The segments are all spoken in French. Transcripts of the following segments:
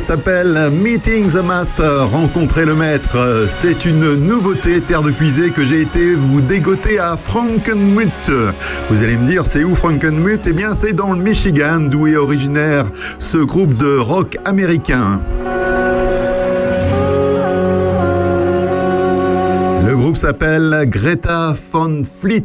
s'appelle Meeting the Master, rencontrer le maître. C'est une nouveauté Terre de Puisée que j'ai été vous dégoter à Frankenmuth. Vous allez me dire, c'est où Frankenmuth? Eh bien, c'est dans le Michigan, d'où est originaire ce groupe de rock américain. S'appelle Greta von Fleet.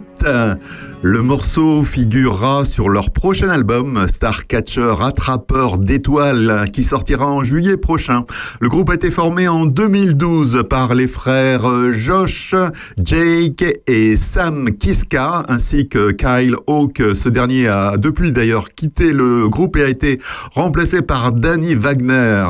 Le morceau figurera sur leur prochain album, Starcatcher, attrapeur d'étoiles, qui sortira en juillet prochain. Le groupe a été formé en 2012 par les frères Josh, Jake et Sam Kiska, ainsi que Kyle Hawk. Ce dernier a depuis d'ailleurs quitté le groupe et a été remplacé par Danny Wagner.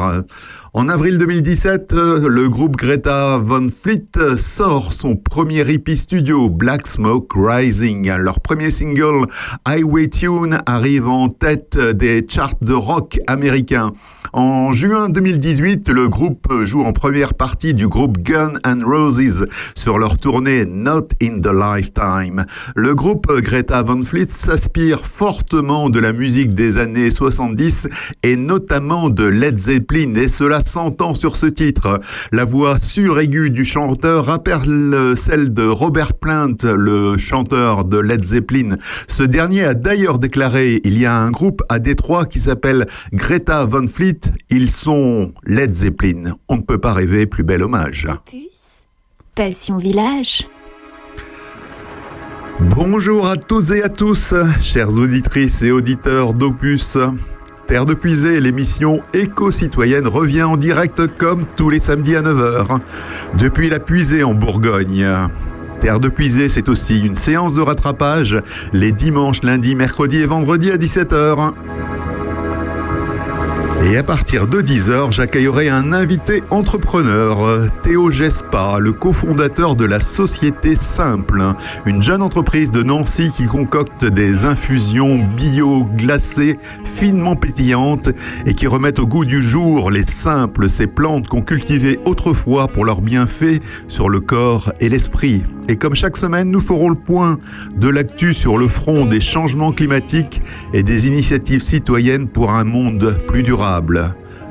En avril 2017, le groupe Greta Von Fleet sort son premier EP studio, Black Smoke Rising. Leur premier single, Highway Tune, arrive en tête des charts de rock américains. En juin 2018, le groupe joue en première partie du groupe Gun and Roses sur leur tournée Not in the Lifetime. Le groupe Greta Van Fleet s'aspire fortement de la musique des années 70 et notamment de Led Zeppelin et cela s'entend sur ce titre. La voix suraiguë du chanteur rappelle celle de Robert Plant, le chanteur de Led Zeppelin. Ce dernier a d'ailleurs déclaré il y a un groupe à Détroit qui s'appelle Greta Van Fleet ils sont Led Zeppelin. On ne peut pas rêver plus bel hommage. Passion Village. Bonjour à tous et à tous, chères auditrices et auditeurs d'Opus. Terre de Puisée, l'émission Éco-citoyenne revient en direct comme tous les samedis à 9h. Depuis la Puisée en Bourgogne. Terre de Puisée, c'est aussi une séance de rattrapage les dimanches, lundis, mercredis et vendredis à 17h. Et à partir de 10h, j'accueillerai un invité entrepreneur, Théo Gespa, le cofondateur de la Société Simple, une jeune entreprise de Nancy qui concocte des infusions bio glacées finement pétillantes et qui remettent au goût du jour les simples, ces plantes qu'on cultivait autrefois pour leurs bienfaits sur le corps et l'esprit. Et comme chaque semaine, nous ferons le point de l'actu sur le front des changements climatiques et des initiatives citoyennes pour un monde plus durable.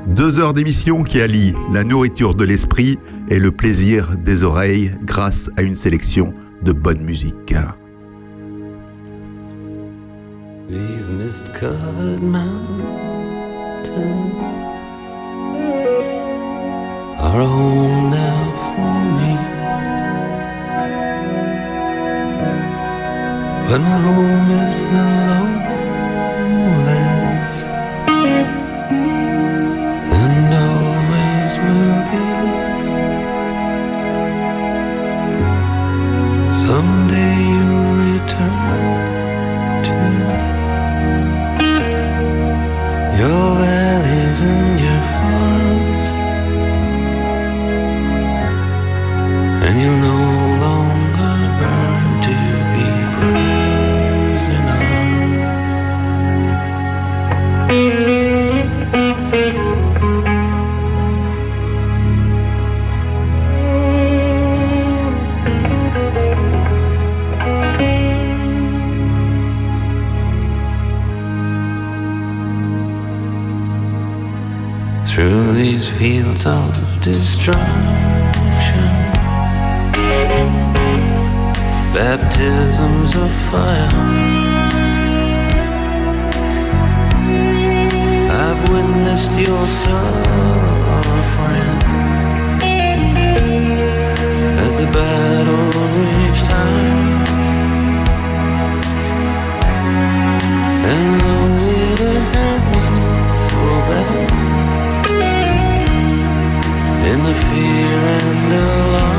Deux heures d'émission qui allient la nourriture de l'esprit et le plaisir des oreilles grâce à une sélection de bonne musique. Fields of destruction, baptisms of fire. I've witnessed your suffering as the battle reached high. And in the fear and alarm,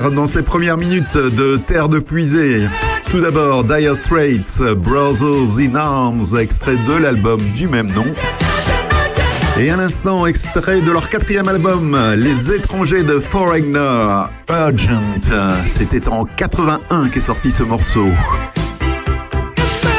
Dans ces premières minutes de Terre de Puisée. Tout d'abord, Dire Straits, Brothers in Arms, extrait de l'album du même nom. Et un instant, extrait de leur quatrième album, Les étrangers de Foreigner, Urgent. C'était en 81 qu'est sorti ce morceau.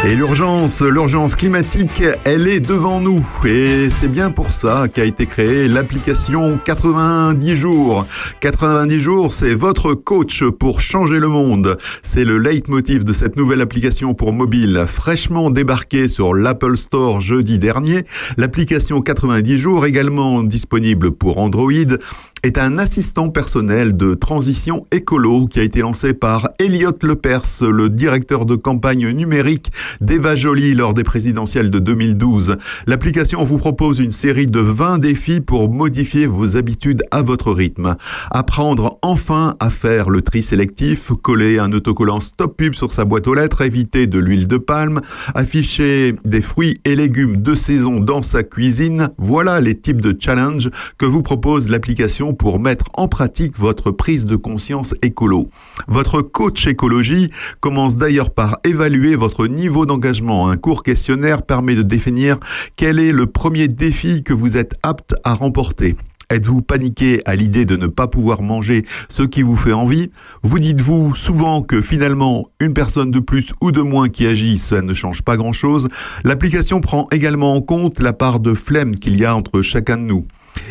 Et l'urgence, l'urgence climatique, elle est devant nous. Et c'est bien pour ça qu'a été créée l'application 90 jours. 90 jours, c'est votre coach pour changer le monde. C'est le leitmotiv de cette nouvelle application pour mobile, fraîchement débarquée sur l'Apple Store jeudi dernier. L'application 90 jours, également disponible pour Android, est un assistant personnel de transition écolo qui a été lancé par Elliot Lepers, le directeur de campagne numérique d'Eva Jolie lors des présidentielles de 2012. L'application vous propose une série de 20 défis pour modifier vos habitudes à votre rythme. Apprendre enfin à faire le tri sélectif, coller un autocollant stop pub sur sa boîte aux lettres, éviter de l'huile de palme, afficher des fruits et légumes de saison dans sa cuisine. Voilà les types de challenges que vous propose l'application pour mettre en pratique votre prise de conscience écolo. Votre coach écologie commence d'ailleurs par évaluer votre niveau d'engagement. Un court questionnaire permet de définir quel est le premier défi que vous êtes apte à remporter. Êtes-vous paniqué à l'idée de ne pas pouvoir manger ce qui vous fait envie? Vous dites-vous souvent que finalement, une personne de plus ou de moins qui agit, ça ne change pas grand-chose L'application prend également en compte la part de flemme qu'il y a entre chacun de nous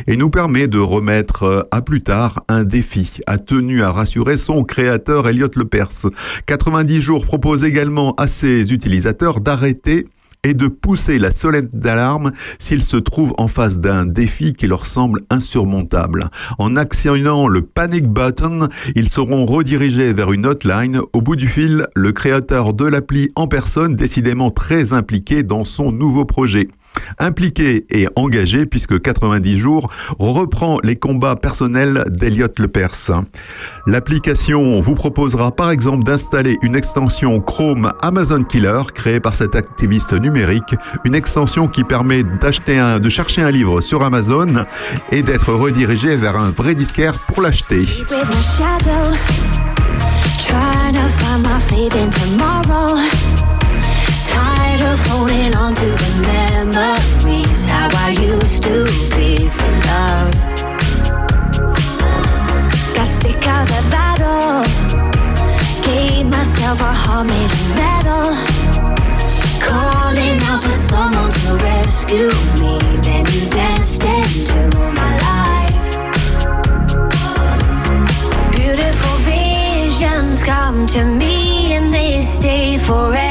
et nous permet de remettre euh, à plus tard un défi, a tenu à rassurer son créateur Elliot Lepers. 90 jours propose également à ses utilisateurs d'arrêter et de pousser la sonnette d'alarme s'ils se trouvent en face d'un défi qui leur semble insurmontable. En actionnant le panic button, ils seront redirigés vers une hotline. Au bout du fil, le créateur de l'appli en personne, décidément très impliqué dans son nouveau projet. Impliqué et engagé puisque 90 jours reprend les combats personnels d'Eliott Lepers. L'application vous proposera par exemple d'installer une extension Chrome Amazon Killer créée par cet activiste numérique, une extension qui permet d'acheter un, de chercher un livre sur Amazon et d'être redirigé vers un vrai disquaire pour l'acheter. Calling out for someone to rescue me. Then you danced into my life. Beautiful visions come to me and they stay forever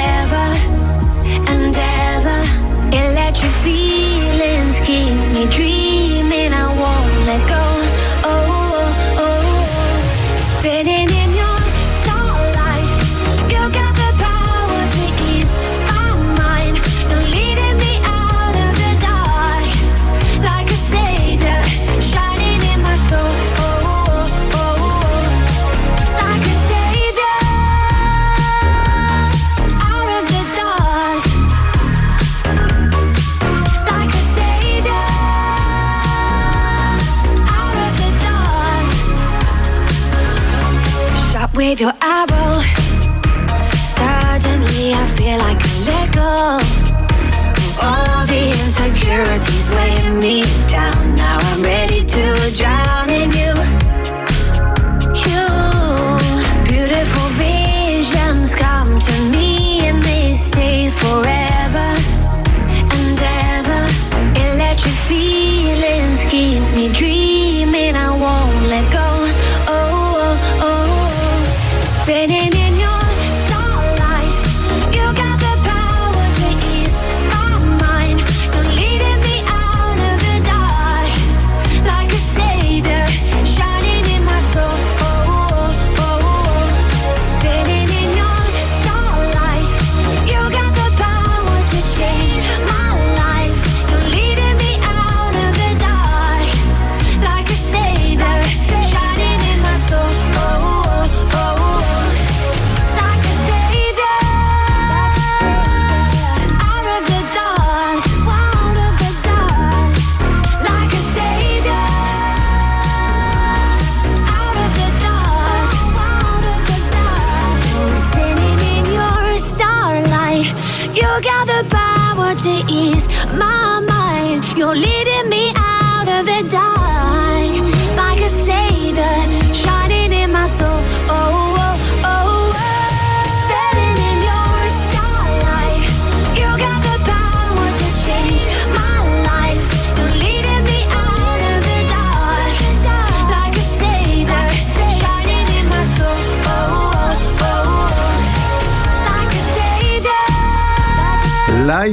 with your arrow. Suddenly I feel like I let go. All the insecurities weighing me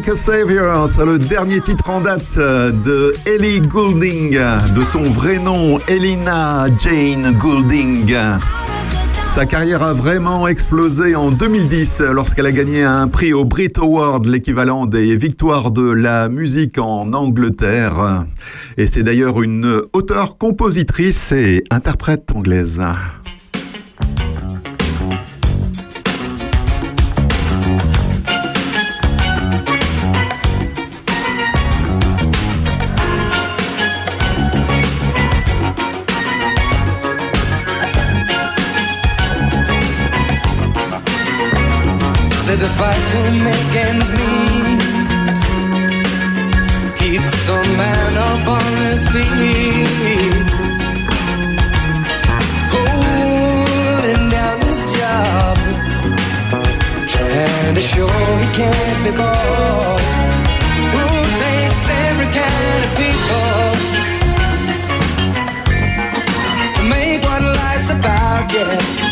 Like Savior, c'est le dernier titre en date de Ellie Goulding, de son vrai nom Elina Jane Goulding. Sa carrière a vraiment explosé en 2010 lorsqu'elle a gagné un prix au Brit Award, l'équivalent des victoires de la musique en Angleterre. Et c'est d'ailleurs une auteure, compositrice et interprète anglaise. The fight to make ends meet keeps a man up on his feet, holding down his job, trying to show he can't be bought. Who takes every kind of people to make what life's about? Yeah.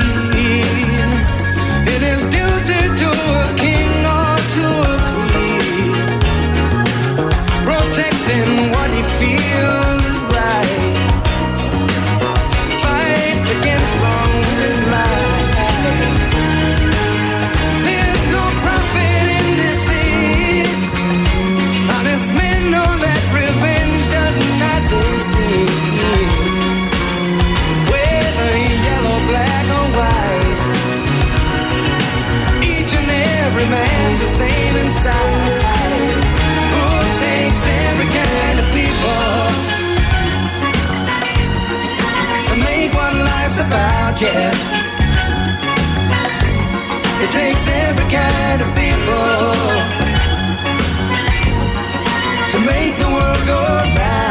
about, yeah. It takes every kind of people to make the world go round.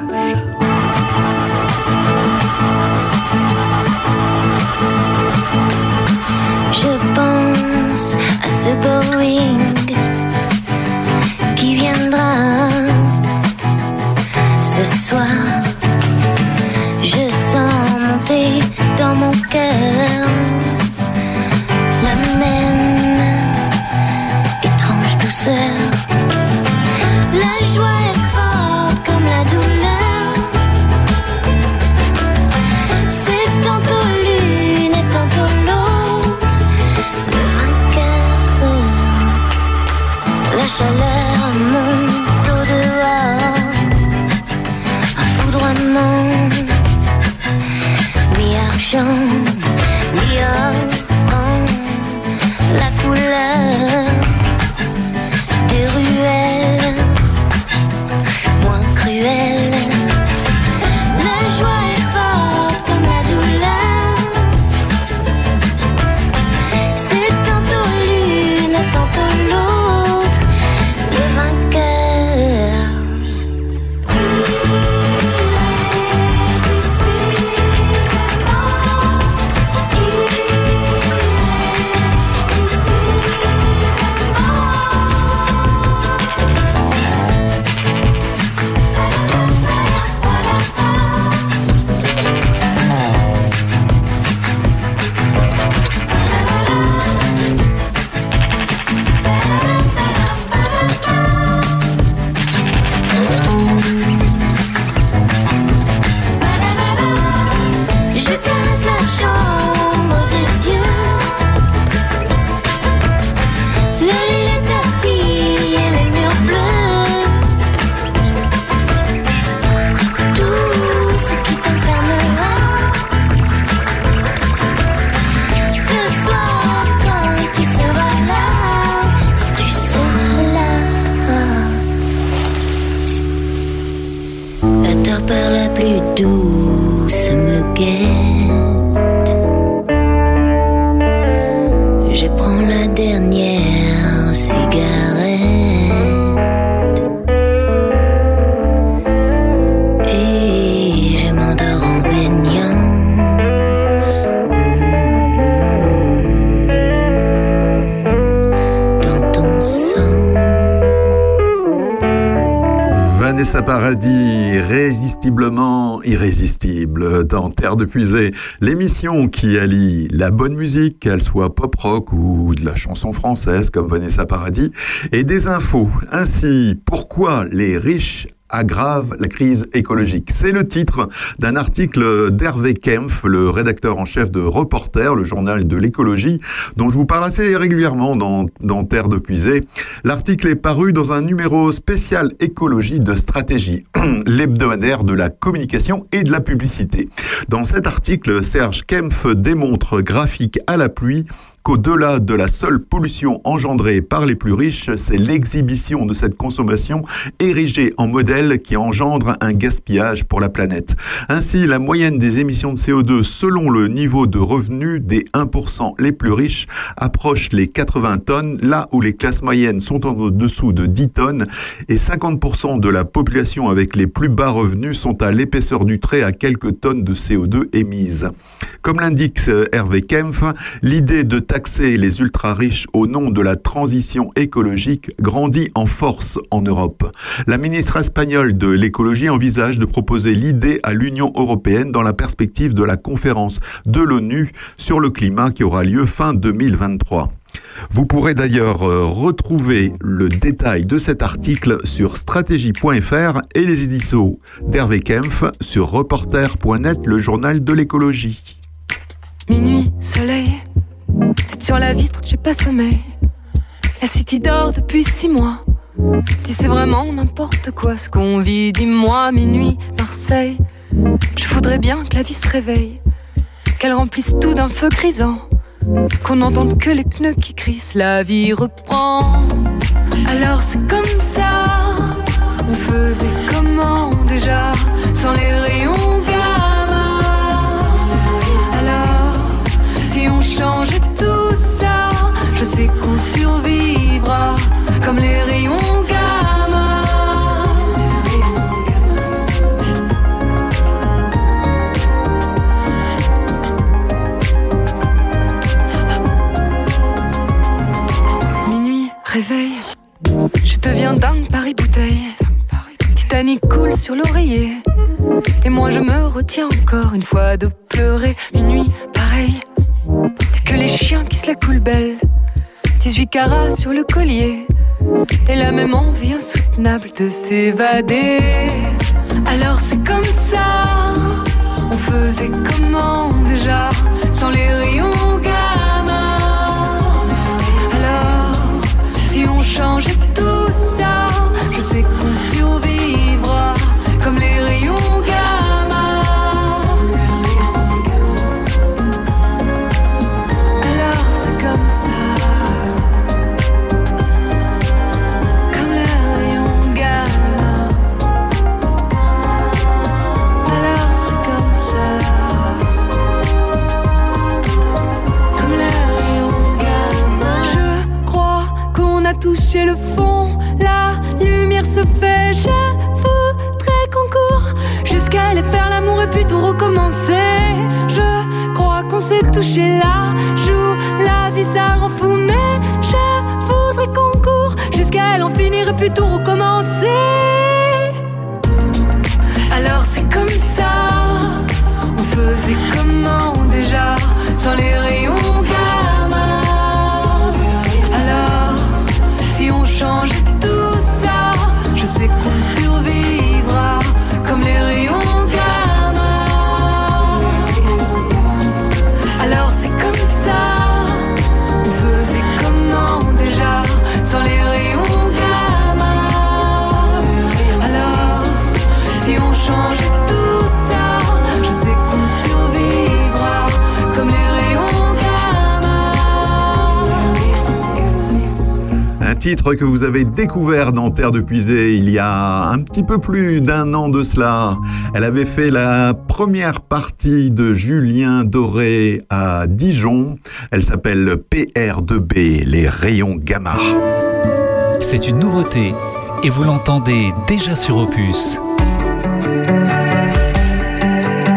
soir. 想 de Puisée, l'émission qui allie la bonne musique, qu'elle soit pop rock ou de la chanson française comme Vanessa Paradis, et des infos. Ainsi, pourquoi les riches aggrave la crise écologique. C'est le titre d'un article d'Hervé Kempf, le rédacteur en chef de Reporter, le journal de l'écologie, dont je vous parle assez régulièrement dans, dans Terre de Puisée. L'article est paru dans un numéro spécial écologie de stratégie, l'hebdomadaire de la communication et de la publicité. Dans cet article, Serge Kempf démontre graphique à la pluie qu'au-delà de la seule pollution engendrée par les plus riches, c'est l'exhibition de cette consommation érigée en modèle qui engendre un gaspillage pour la planète. Ainsi, la moyenne des émissions de CO2 selon le niveau de revenus des 1% les plus riches approche les 80 tonnes, là où les classes moyennes sont en dessous de 10 tonnes et 50% de la population avec les plus bas revenus sont à l'épaisseur du trait à quelques tonnes de CO2 émises. Comme l'indique Hervé Kempf, l'idée de taxer les ultra-riches au nom de la transition écologique grandit en force en Europe. La ministre espagnole de l'écologie envisage de proposer l'idée à l'Union européenne dans la perspective de la conférence de l'ONU sur le climat qui aura lieu fin 2023. Vous pourrez d'ailleurs euh, retrouver le détail de cet article sur stratégie.fr et les éditions d'Hervé Kempf sur reporter.net, le journal de l'écologie. Minuit, soleil, tête sur la vitre, j'ai pas sommeil. La city dort depuis six mois. Tu sais vraiment n'importe quoi ce qu'on vit, dis-moi, minuit, Marseille. Je voudrais bien que la vie se réveille, qu'elle remplisse tout d'un feu grisant, qu'on n'entende que les pneus qui crissent, la vie reprend. Alors c'est comme ça, on faisait comment déjà, sans les rayons sais qu'on survivra comme les rayons gamma. Minuit, réveil, je deviens dingue Paris bouteille. Titanic coule sur l'oreiller. Et moi je me retiens encore une fois de pleurer. Minuit, pareil, que les chiens qui se la coulent belle. 18 carats sur le collier. Et la même envie insoutenable de s'évader. Alors c'est comme ça. On faisait comment déjà sans les rayons gamma? Alors, si on changeait tout ça, je sais qu'on touché le fond. La lumière se fait. Je voudrais qu'on court jusqu'à aller faire l'amour et puis tout recommencer. Je crois qu'on s'est touché là. Joue la vie, ça rend fou. Mais je voudrais qu'on court jusqu'à elle en finir et puis tout recommencer. Alors c'est comme ça. On faisait comment déjà sans les rayons titre que vous avez découvert dans Terre de Puisée il y a un petit peu plus d'un an de cela. Elle avait fait la première partie de Julien Doré à Dijon. Elle s'appelle PR2B, les rayons gamma. C'est une nouveauté et vous l'entendez déjà sur Opus.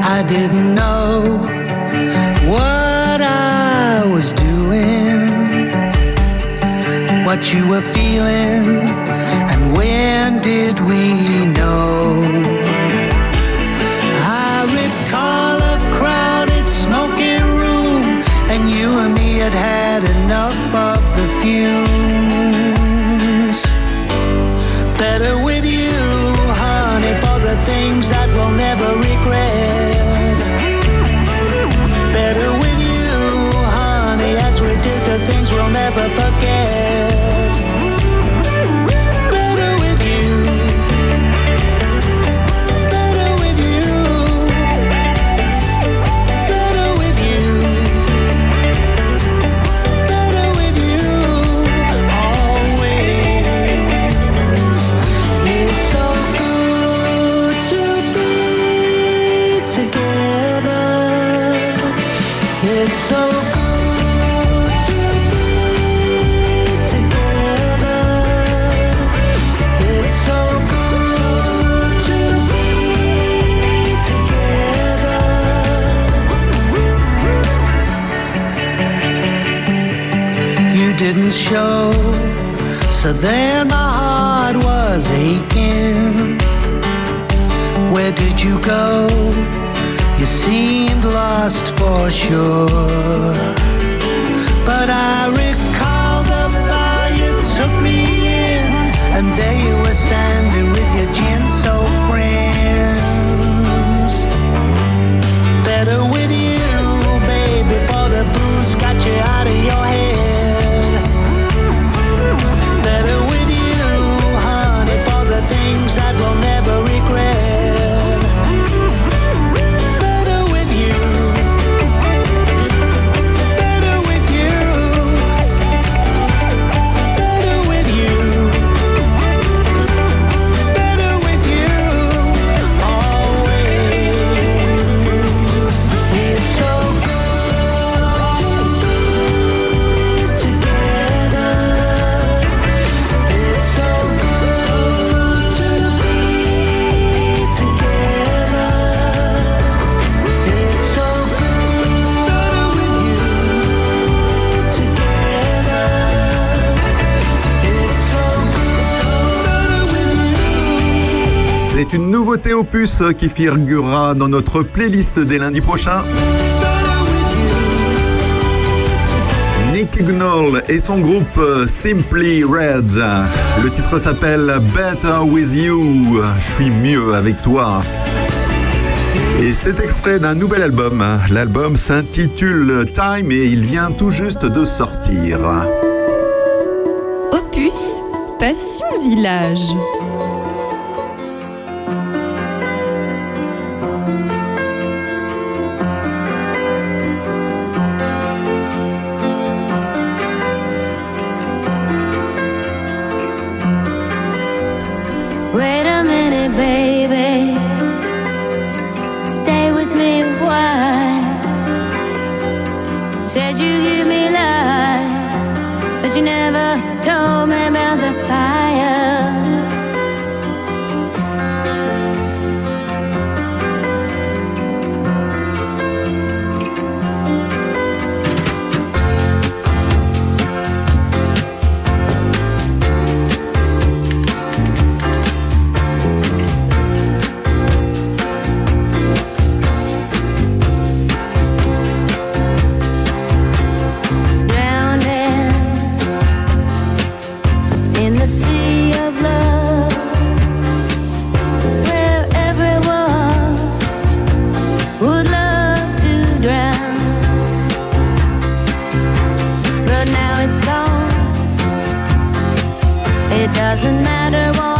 I didn't know what you were feeling, and when did we Euh, qui figurera dans notre playlist dès lundi prochain. Nick Knoll et son groupe euh, Simply Red. Le titre s'appelle Better With You. Je suis mieux avec toi. Et c'est extrait d'un nouvel album. L'album s'intitule Time et il vient tout juste de sortir. Opus Passion Village. It doesn't matter what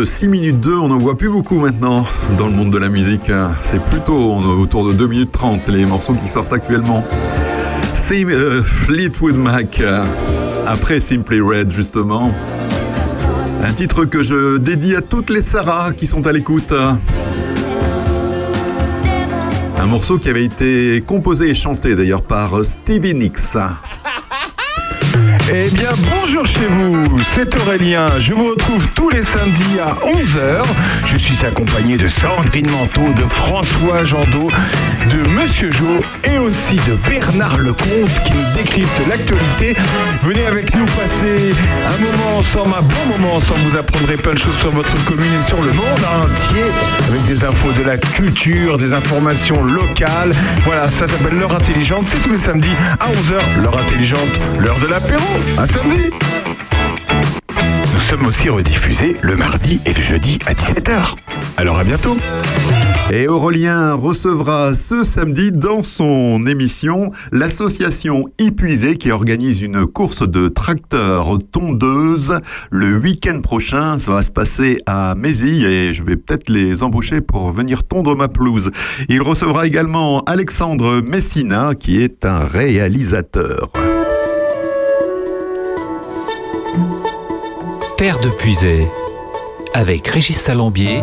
de 6 minutes 2, on n'en voit plus beaucoup maintenant dans le monde de la musique. C'est plutôt autour de 2 minutes 30 les morceaux qui sortent actuellement. C'est euh, Fleetwood Mac, euh, après Simply Red justement. Un titre que je dédie à toutes les Sarah qui sont à l'écoute. Un morceau qui avait été composé et chanté d'ailleurs par Stevie Nicks. Eh bien, bonjour chez vous, c'est Aurélien. Je vous retrouve tous les samedis à 11h. Je suis accompagné de Sandrine Manteau, de François Jandot, de Monsieur Jo et aussi de Bernard Lecomte qui nous décrypte l'actualité. Venez avec nous passer un moment ensemble, un bon moment ensemble. Vous apprendrez plein de choses sur votre commune et sur le monde entier avec des infos de la culture, des informations locales. Voilà, ça s'appelle l'heure intelligente. C'est tous les samedis à 11h. L'heure intelligente, l'heure de l'apéro. À samedi. Nous sommes aussi rediffusés le mardi et le jeudi à 17h. Alors à bientôt. Et Aurélien recevra ce samedi dans son émission l'association Épuisé qui organise une course de tracteurs tondeuses le week-end prochain. Ça va se passer à Mézy et je vais peut-être les embaucher pour venir tondre ma pelouse. Il recevra également Alexandre Messina qui est un réalisateur. Terre de Puisay, avec Régis Salambier,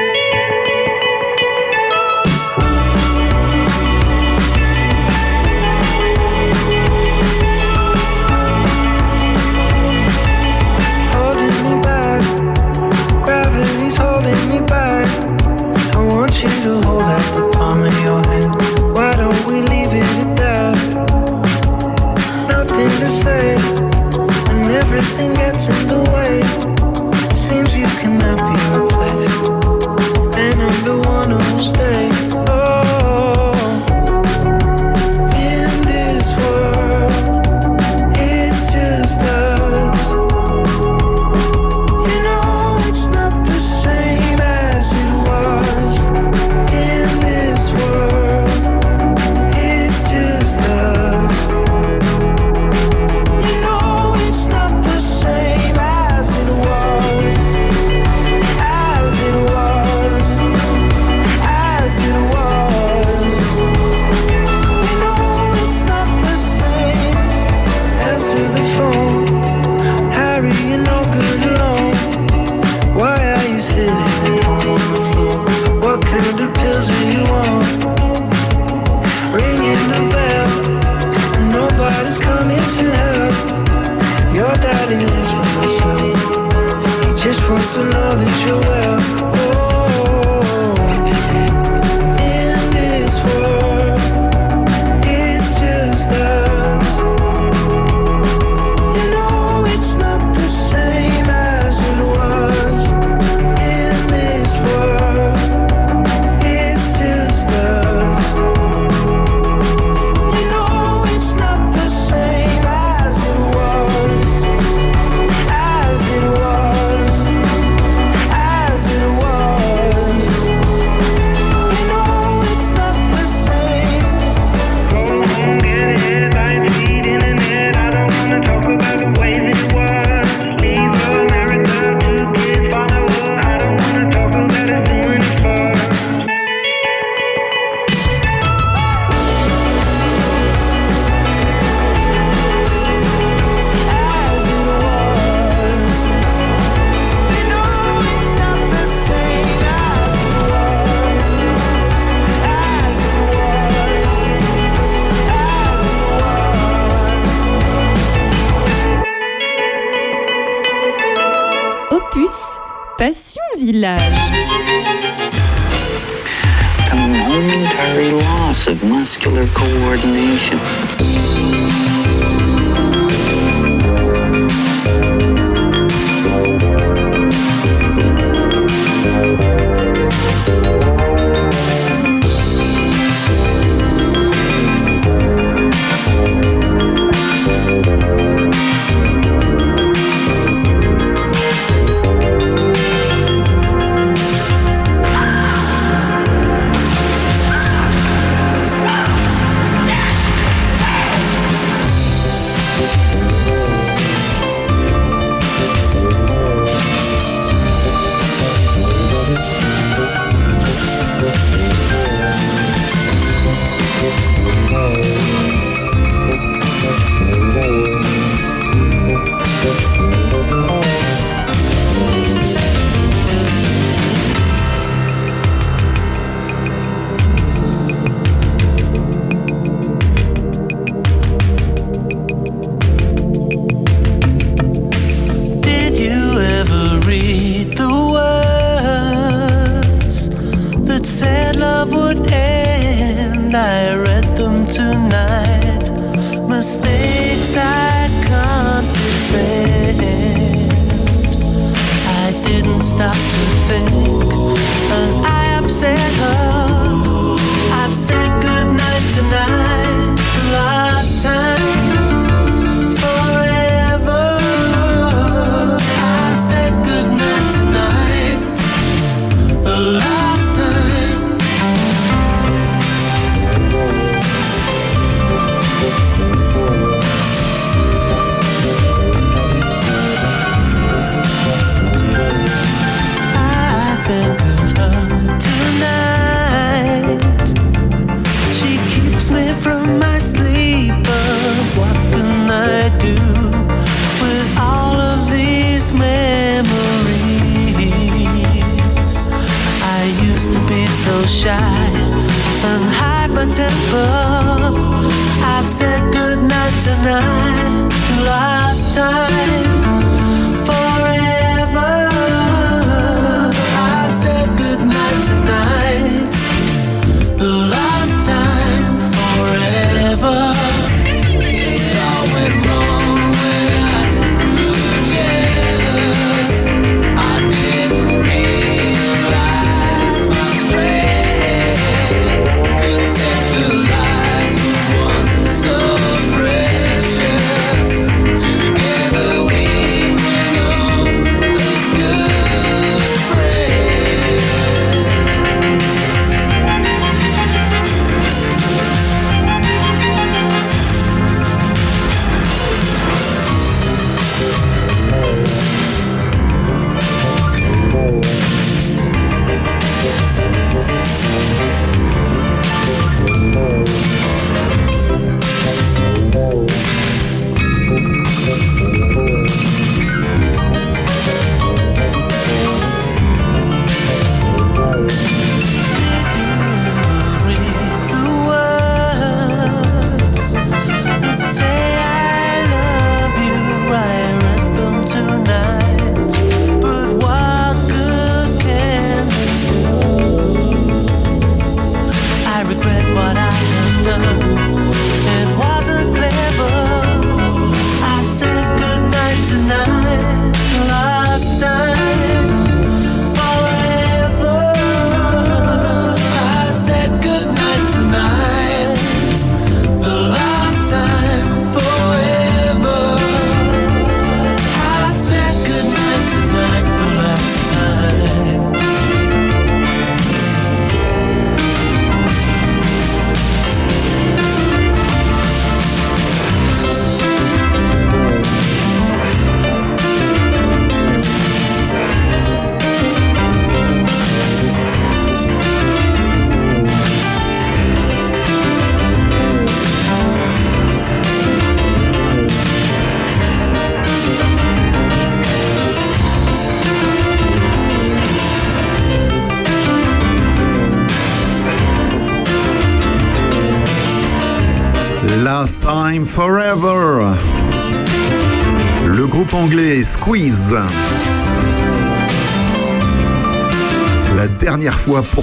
Cannot be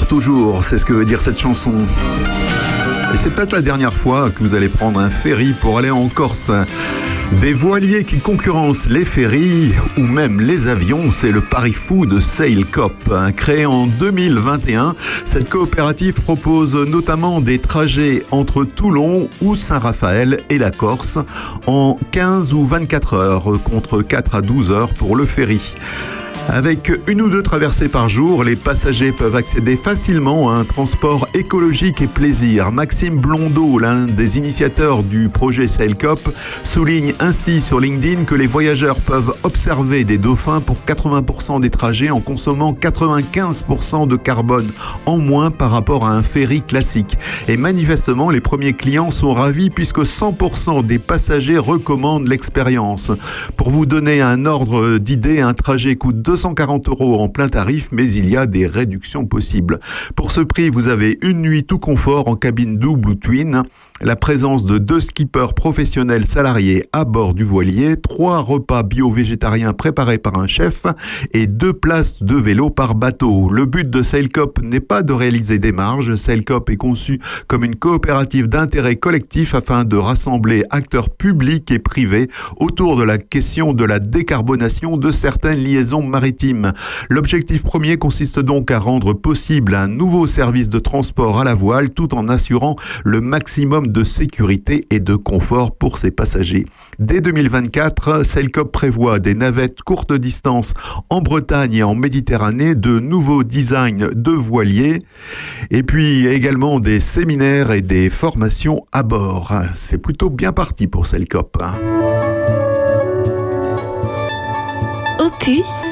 toujours, c'est ce que veut dire cette chanson. Et c'est peut-être la dernière fois que vous allez prendre un ferry pour aller en Corse. Des voiliers qui concurrencent les ferries ou même les avions, c'est le pari fou de SailCop. Créé en 2021, cette coopérative propose notamment des trajets entre Toulon ou Saint-Raphaël et la Corse en 15 ou 24 heures contre 4 à 12 heures pour le ferry. Avec une ou deux traversées par jour, les passagers peuvent accéder facilement à un transport écologique et plaisir. Maxime Blondeau, l'un des initiateurs du projet Sailcop, souligne ainsi sur LinkedIn que les voyageurs peuvent observer des dauphins pour 80% des trajets en consommant 95% de carbone en moins par rapport à un ferry classique. Et manifestement, les premiers clients sont ravis puisque 100% des passagers recommandent l'expérience. Pour vous donner un ordre d'idée, un trajet coûte 200 240 euros en plein tarif, mais il y a des réductions possibles. Pour ce prix, vous avez une nuit tout confort en cabine double ou twin, la présence de deux skippers professionnels salariés à bord du voilier, trois repas bio-végétariens préparés par un chef et deux places de vélo par bateau. Le but de Sailcop n'est pas de réaliser des marges. Sailcop est conçu comme une coopérative d'intérêt collectif afin de rassembler acteurs publics et privés autour de la question de la décarbonation de certaines liaisons maritimes. L'objectif premier consiste donc à rendre possible un nouveau service de transport à la voile tout en assurant le maximum de sécurité et de confort pour ses passagers. Dès 2024, Sailcop prévoit des navettes courte distance en Bretagne et en Méditerranée, de nouveaux designs de voiliers et puis également des séminaires et des formations à bord. C'est plutôt bien parti pour Sailcop. Opus,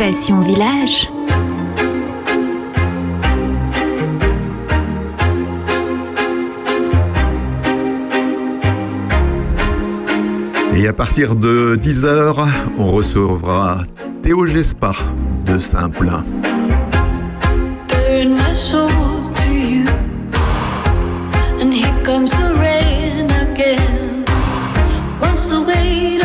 Passion Village. Et à partir de 10h, on recevra Théo Gespa de Simple. Burn my soul to you. And here comes the rain again. Once the weight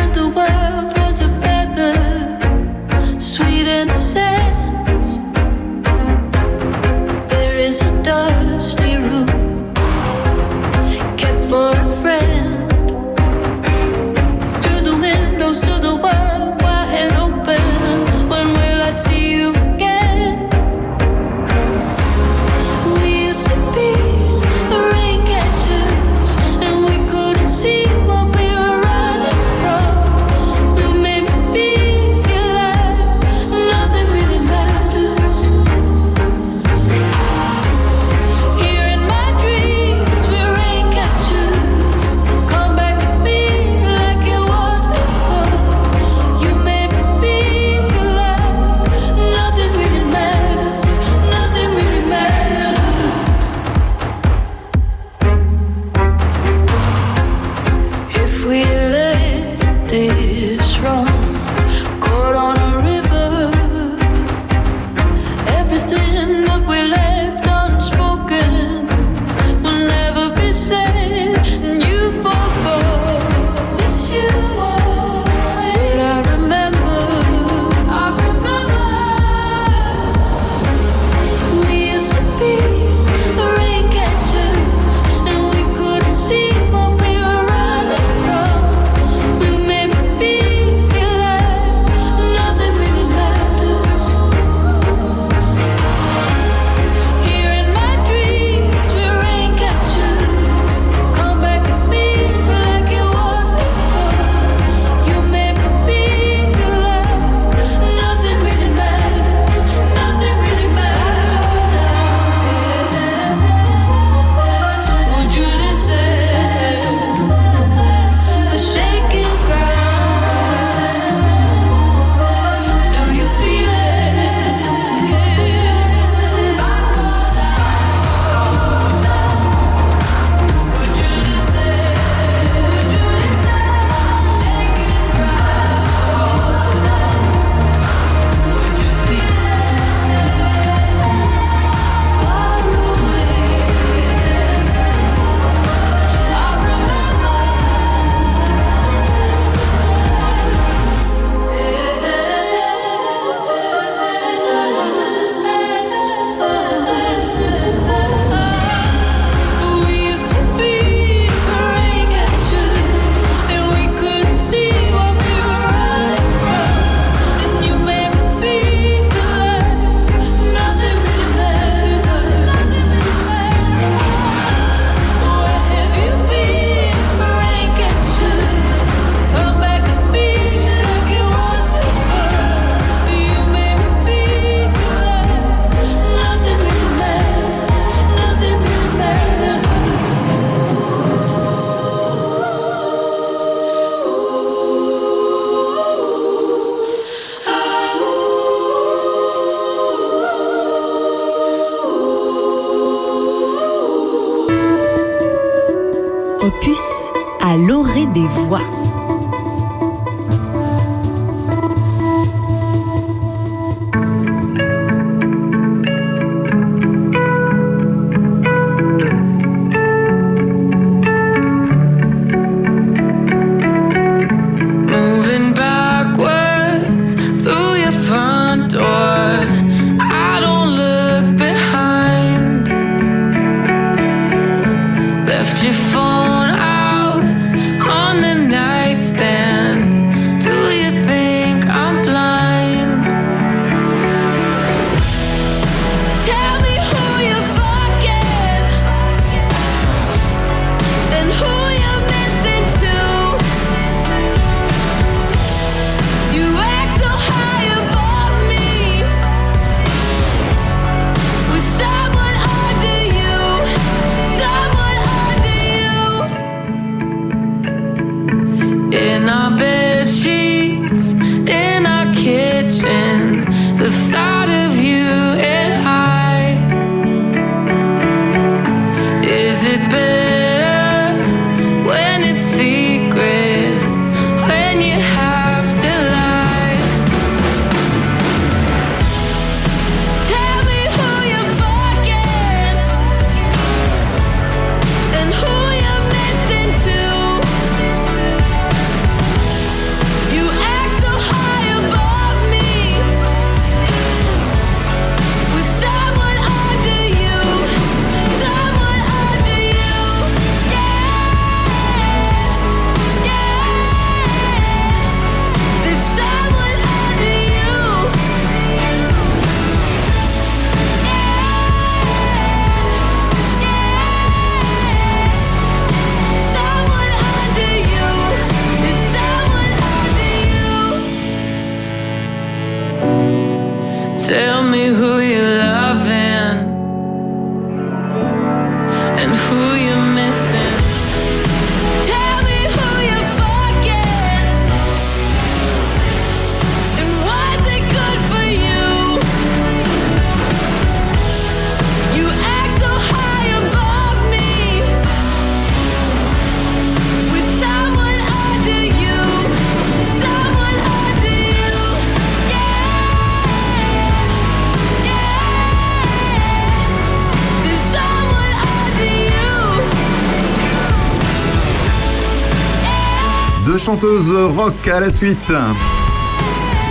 chanteuse rock à la suite.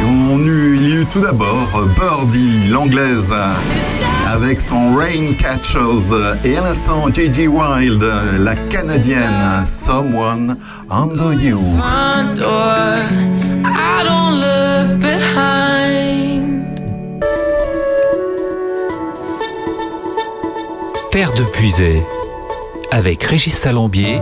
On eut, il y eut tout d'abord Birdie, l'anglaise, avec son Rain Catchers, et à l'instant J.G. Wild, la canadienne, Someone Under You. Front door, I don't look behind. De Puisay, avec Régis Salambier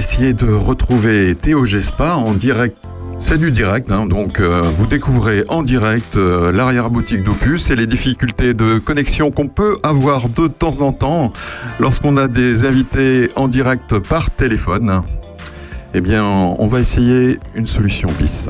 essayer de retrouver Théo Gespa en direct. C'est du direct, hein, donc euh, vous découvrez en direct euh, l'arrière-boutique d'Opus et les difficultés de connexion qu'on peut avoir de temps en temps lorsqu'on a des invités en direct par téléphone. Eh bien, on va essayer une solution bis.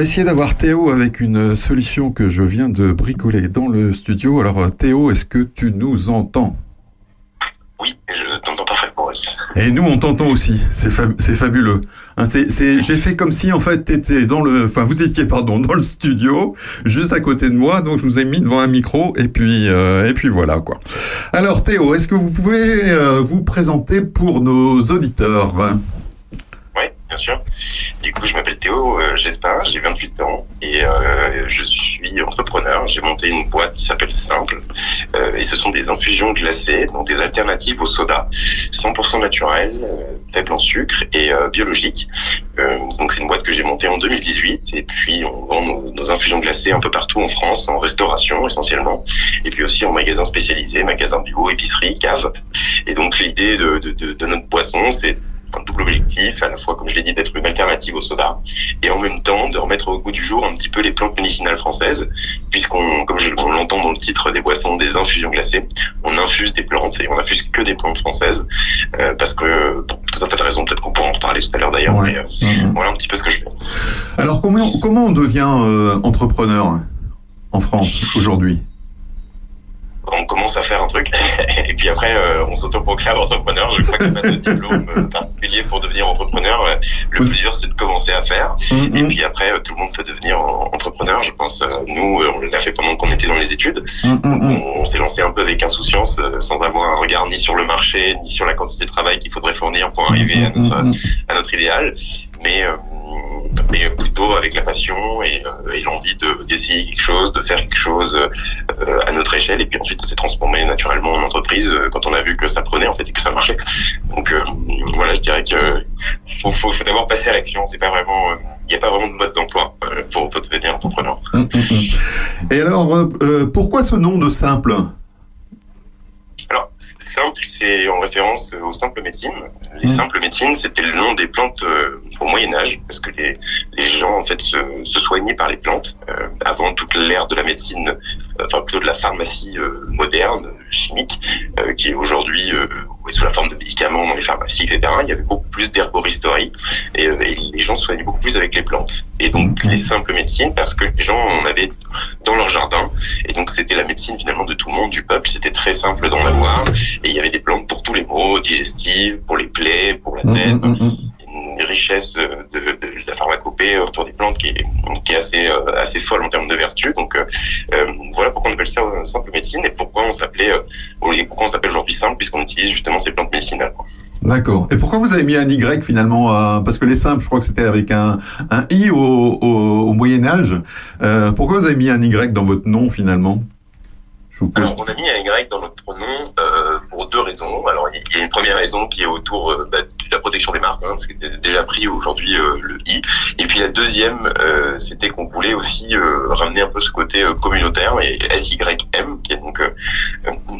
Va essayer d'avoir Théo avec une solution que je viens de bricoler dans le studio. Alors euh, Théo, est-ce que tu nous entends? Je t'entends parfaitement, oui. Et nous, on t'entend aussi. C'est fab- c'est fabuleux. Hein, J'ai fait comme si, en fait, t'étais dans le, enfin, vous étiez, pardon, dans le studio, juste à côté de moi. Donc, je vous ai mis devant un micro, et puis, euh, et puis voilà, quoi. Alors, Théo, est-ce que vous pouvez euh, vous présenter pour nos auditeurs? Oui, bien sûr. Du coup, je m'appelle Théo euh, Gespin, j'ai 28 ans et euh, je suis entrepreneur. J'ai monté une boîte qui s'appelle Simple euh, et ce sont des infusions glacées, donc des alternatives au soda, 100% naturelles, euh, faibles en sucre et euh, biologiques. Euh, donc c'est une boîte que j'ai montée en 2018 et puis on vend nos, nos infusions glacées un peu partout en France, en restauration essentiellement, et puis aussi en magasins spécialisés, magasins bio, épicerie, cave. Et donc l'idée de, de, de, de notre boisson, c'est un double objectif, à la fois, comme je l'ai dit, d'être une alternative au soda, et en même temps de remettre au goût du jour un petit peu les plantes médicinales françaises, puisqu'on, comme je, on l'entend dans le titre des boissons, des infusions glacées, on infuse des plantes, et on infuse que des plantes françaises, euh, parce que, pour tout un tas de raisons, peut-être qu'on pourra en reparler tout à l'heure d'ailleurs, mais euh, voilà un petit peu ce que je fais. Alors, comment, comment on devient euh, entrepreneur en France aujourd'hui? On commence à faire un truc et puis après euh, on s'autoproclame entrepreneur. Je crois qu'il n'y a pas de diplôme particulier pour devenir entrepreneur. Le plus dur c'est de commencer à faire et puis après tout le monde peut devenir en- entrepreneur. Je pense euh, nous euh, on l'a fait pendant qu'on était dans les études. Donc, on, on s'est lancé un peu avec insouciance euh, sans avoir un regard ni sur le marché ni sur la quantité de travail qu'il faudrait fournir pour arriver à notre, à notre idéal. Mais euh, mais plutôt avec la passion et, euh, et l'envie de d'essayer quelque chose, de faire quelque chose euh, à notre échelle. Et puis ensuite, ça s'est transformé naturellement en entreprise euh, quand on a vu que ça prenait en fait et que ça marchait. Donc voilà, je dirais que faut, d'abord passer à l'action. C'est pas vraiment, il n'y a pas vraiment de mode d'emploi pour, devenir entrepreneur. Et alors, euh, euh, pourquoi ce nom de simple? Alors, simple, c'est en référence aux simples médecines. Les simples médecines, c'était le nom des plantes euh, au Moyen Âge, parce que les, les gens en fait se, se soignaient par les plantes euh, avant toute l'ère de la médecine, enfin plutôt de la pharmacie euh, moderne, chimique, euh, qui est aujourd'hui euh, sous la forme de médicaments dans les pharmacies, etc. Il y avait beaucoup plus d'herboristerie et, euh, et les gens soignaient beaucoup plus avec les plantes. Et donc les simples médecines, parce que les gens en avaient dans leur jardin, et donc c'était la médecine finalement de tout le monde, du peuple. C'était très simple d'en avoir, et il y avait des plantes pour tous les maux, digestives, pour les plaies, pour la tête. Richesse de, la pharmacopée autour des plantes qui est, qui est assez, euh, assez folle en termes de vertu. Donc euh, euh, voilà pourquoi on appelle ça simple médecine et pourquoi on s'appelait, pourquoi on s'appelle aujourd'hui simple puisqu'on utilise justement ces plantes médicinales. D'accord. Et pourquoi vous avez mis un Y finalement Parce que les simples, je crois que c'était avec un, I au, au, au Moyen Âge. Pourquoi vous avez mis un Y dans votre nom finalement? Je vous pose. Alors, on a mis un Y dans notre nom euh, pour deux raisons. Alors, il y a une première raison qui est autour euh, bah, de la protection des marques, hein, c'était déjà pris aujourd'hui euh, le i. Et puis la deuxième, euh, c'était qu'on voulait aussi euh, ramener un peu ce côté euh, communautaire et SYM, qui est donc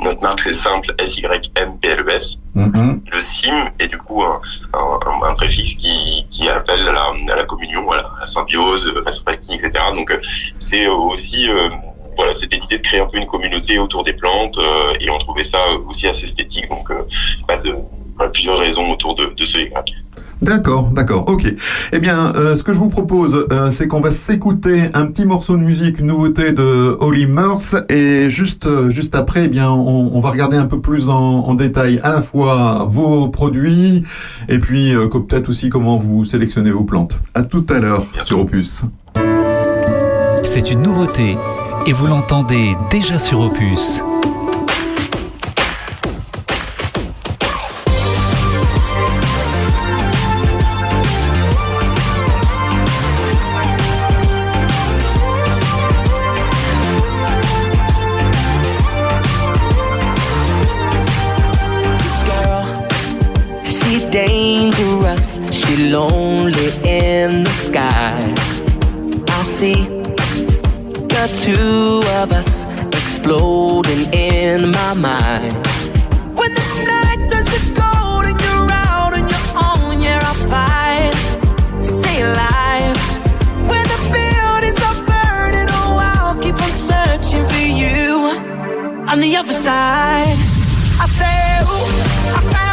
notre marque, c'est simple SYMPLES. Mhm. Le SIM est du coup un, un, un- préfixe qui, qui appelle à la, à la communion, à la, à la symbiose, à la sympathie, etc. Donc c'est aussi euh, voilà, c'était l'idée de créer un peu une communauté autour des plantes euh, et on trouvait ça aussi assez esthétique. Donc euh, pas de plusieurs raisons autour de, de ce Y. D'accord, d'accord, ok. Eh bien, euh, ce que je vous propose, euh, c'est qu'on va s'écouter un petit morceau de musique, une nouveauté de Holly Murs, et juste, euh, juste après, eh bien, on, on va regarder un peu plus en, en détail à la fois vos produits, et puis euh, que peut-être aussi comment vous sélectionnez vos plantes. À tout à l'heure sur Opus. C'est une nouveauté et vous l'entendez déjà sur Opus. Dangerous, she lonely in the sky. I see the two of us exploding in my mind. When the night turns to gold and you're out on your own, yeah, I fight to stay alive. When the buildings are burning, oh, I'll keep on searching for you on the other side. I say, ooh, I found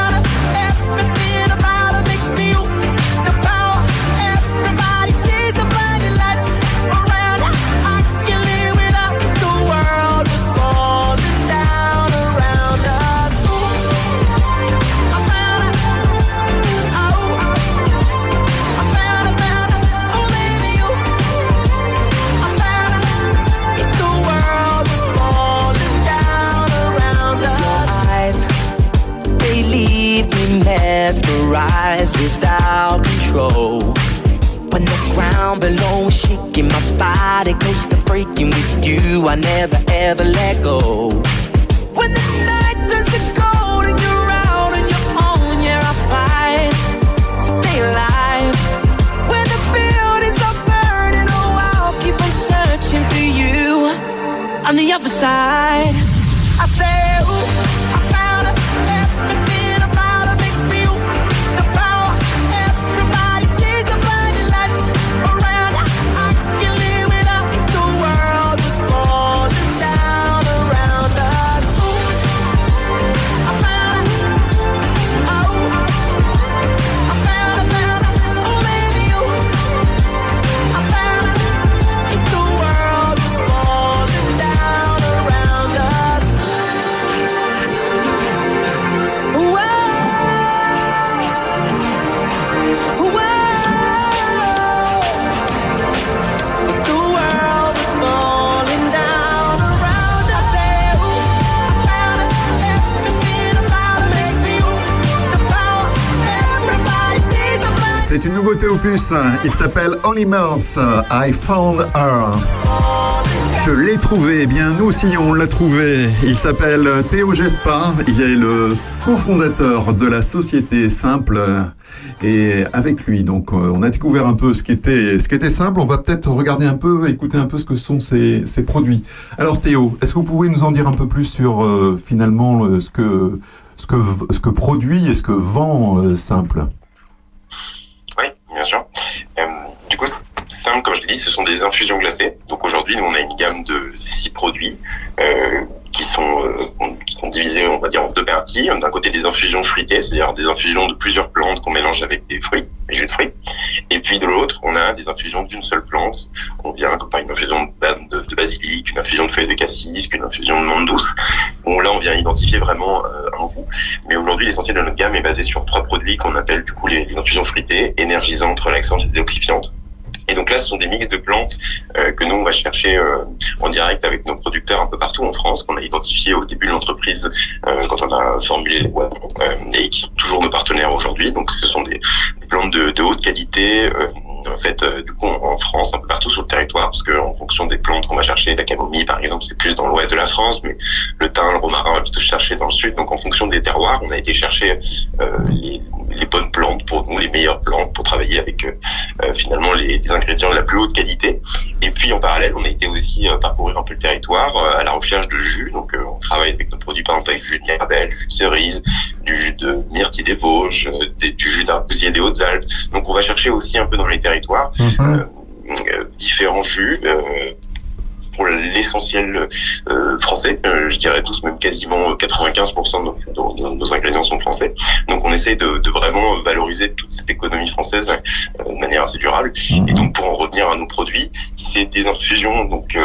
control. When the ground below is shaking, my body goes to breaking with you. I never ever let go. When the night turns to gold and you're out on your own, yeah, I fight stay alive. When the buildings are burning, oh, I'll keep on searching for you on the other side. C'est une nouveauté opus, il s'appelle Holly Murs, I Found Her. Je l'ai trouvé, eh bien nous aussi on l'a trouvé. Il s'appelle Théo Gespa, il est le cofondateur de la société Simple. Et avec lui, donc, euh, on a découvert un peu ce qui était, simple. On va peut-être regarder un peu, écouter un peu ce que sont ces, produits. Alors Théo, est-ce que vous pouvez nous en dire un peu plus sur euh, finalement ce que produit et ce que vend euh, Simple? Ce sont des infusions glacées. Donc aujourd'hui, nous, on a une gamme de six produits euh, qui sont euh, qui sont divisés, on va dire, en deux parties. D'un côté, des infusions fruitées, c'est-à-dire des infusions de plusieurs plantes qu'on mélange avec des fruits, des jus de fruits. Et puis de l'autre, on a des infusions d'une seule plante. On vient comme par une infusion de, ba- de, de basilic, une infusion de feuilles de cassis, une infusion de menthe douce. Bon, là, on vient identifier vraiment euh, un goût. Mais aujourd'hui, l'essentiel de notre gamme est basé sur trois produits qu'on appelle du coup les, infusions fruitées, énergisantes, relaxantes et déoxyfiantes. Et donc là, ce sont des mix de plantes euh, que nous, on va chercher euh, en direct avec nos producteurs un peu partout en France, qu'on a identifié au début de l'entreprise euh, quand on a formulé les boîtes, et qui sont toujours nos partenaires aujourd'hui. Donc ce sont des, plantes de, haute qualité, en fait, euh, du coup, en, France, un peu partout sur le territoire, parce que en fonction des plantes qu'on va chercher, la camomille, par exemple, c'est plus dans l'ouest de la France, mais le thym, le romarin, on va plutôt chercher dans le sud. Donc en fonction des terroirs, on a été chercher euh, les, les bonnes plantes pour nous, les meilleures plantes pour travailler avec euh, finalement les, les ingrédients de la plus haute qualité. Et puis en parallèle, on a été aussi parcourir un peu le territoire à la recherche de jus. Donc on travaille avec nos produits, par exemple avec du jus de mirabelle, jus de cerise, du jus de myrtille des Vosges, des- du jus d'arbousier des Hautes-Alpes. Donc on va chercher aussi un peu dans les territoires euh, euh, différents jus. euh, pour l'essentiel euh, français, euh, je dirais tous, même quasiment 95% de nos, de nos- de nos ingrédients sont français. Donc on essaye de, vraiment valoriser toute cette économie française euh, de manière assez durable. Et donc pour en revenir à nos produits, c'est des infusions, donc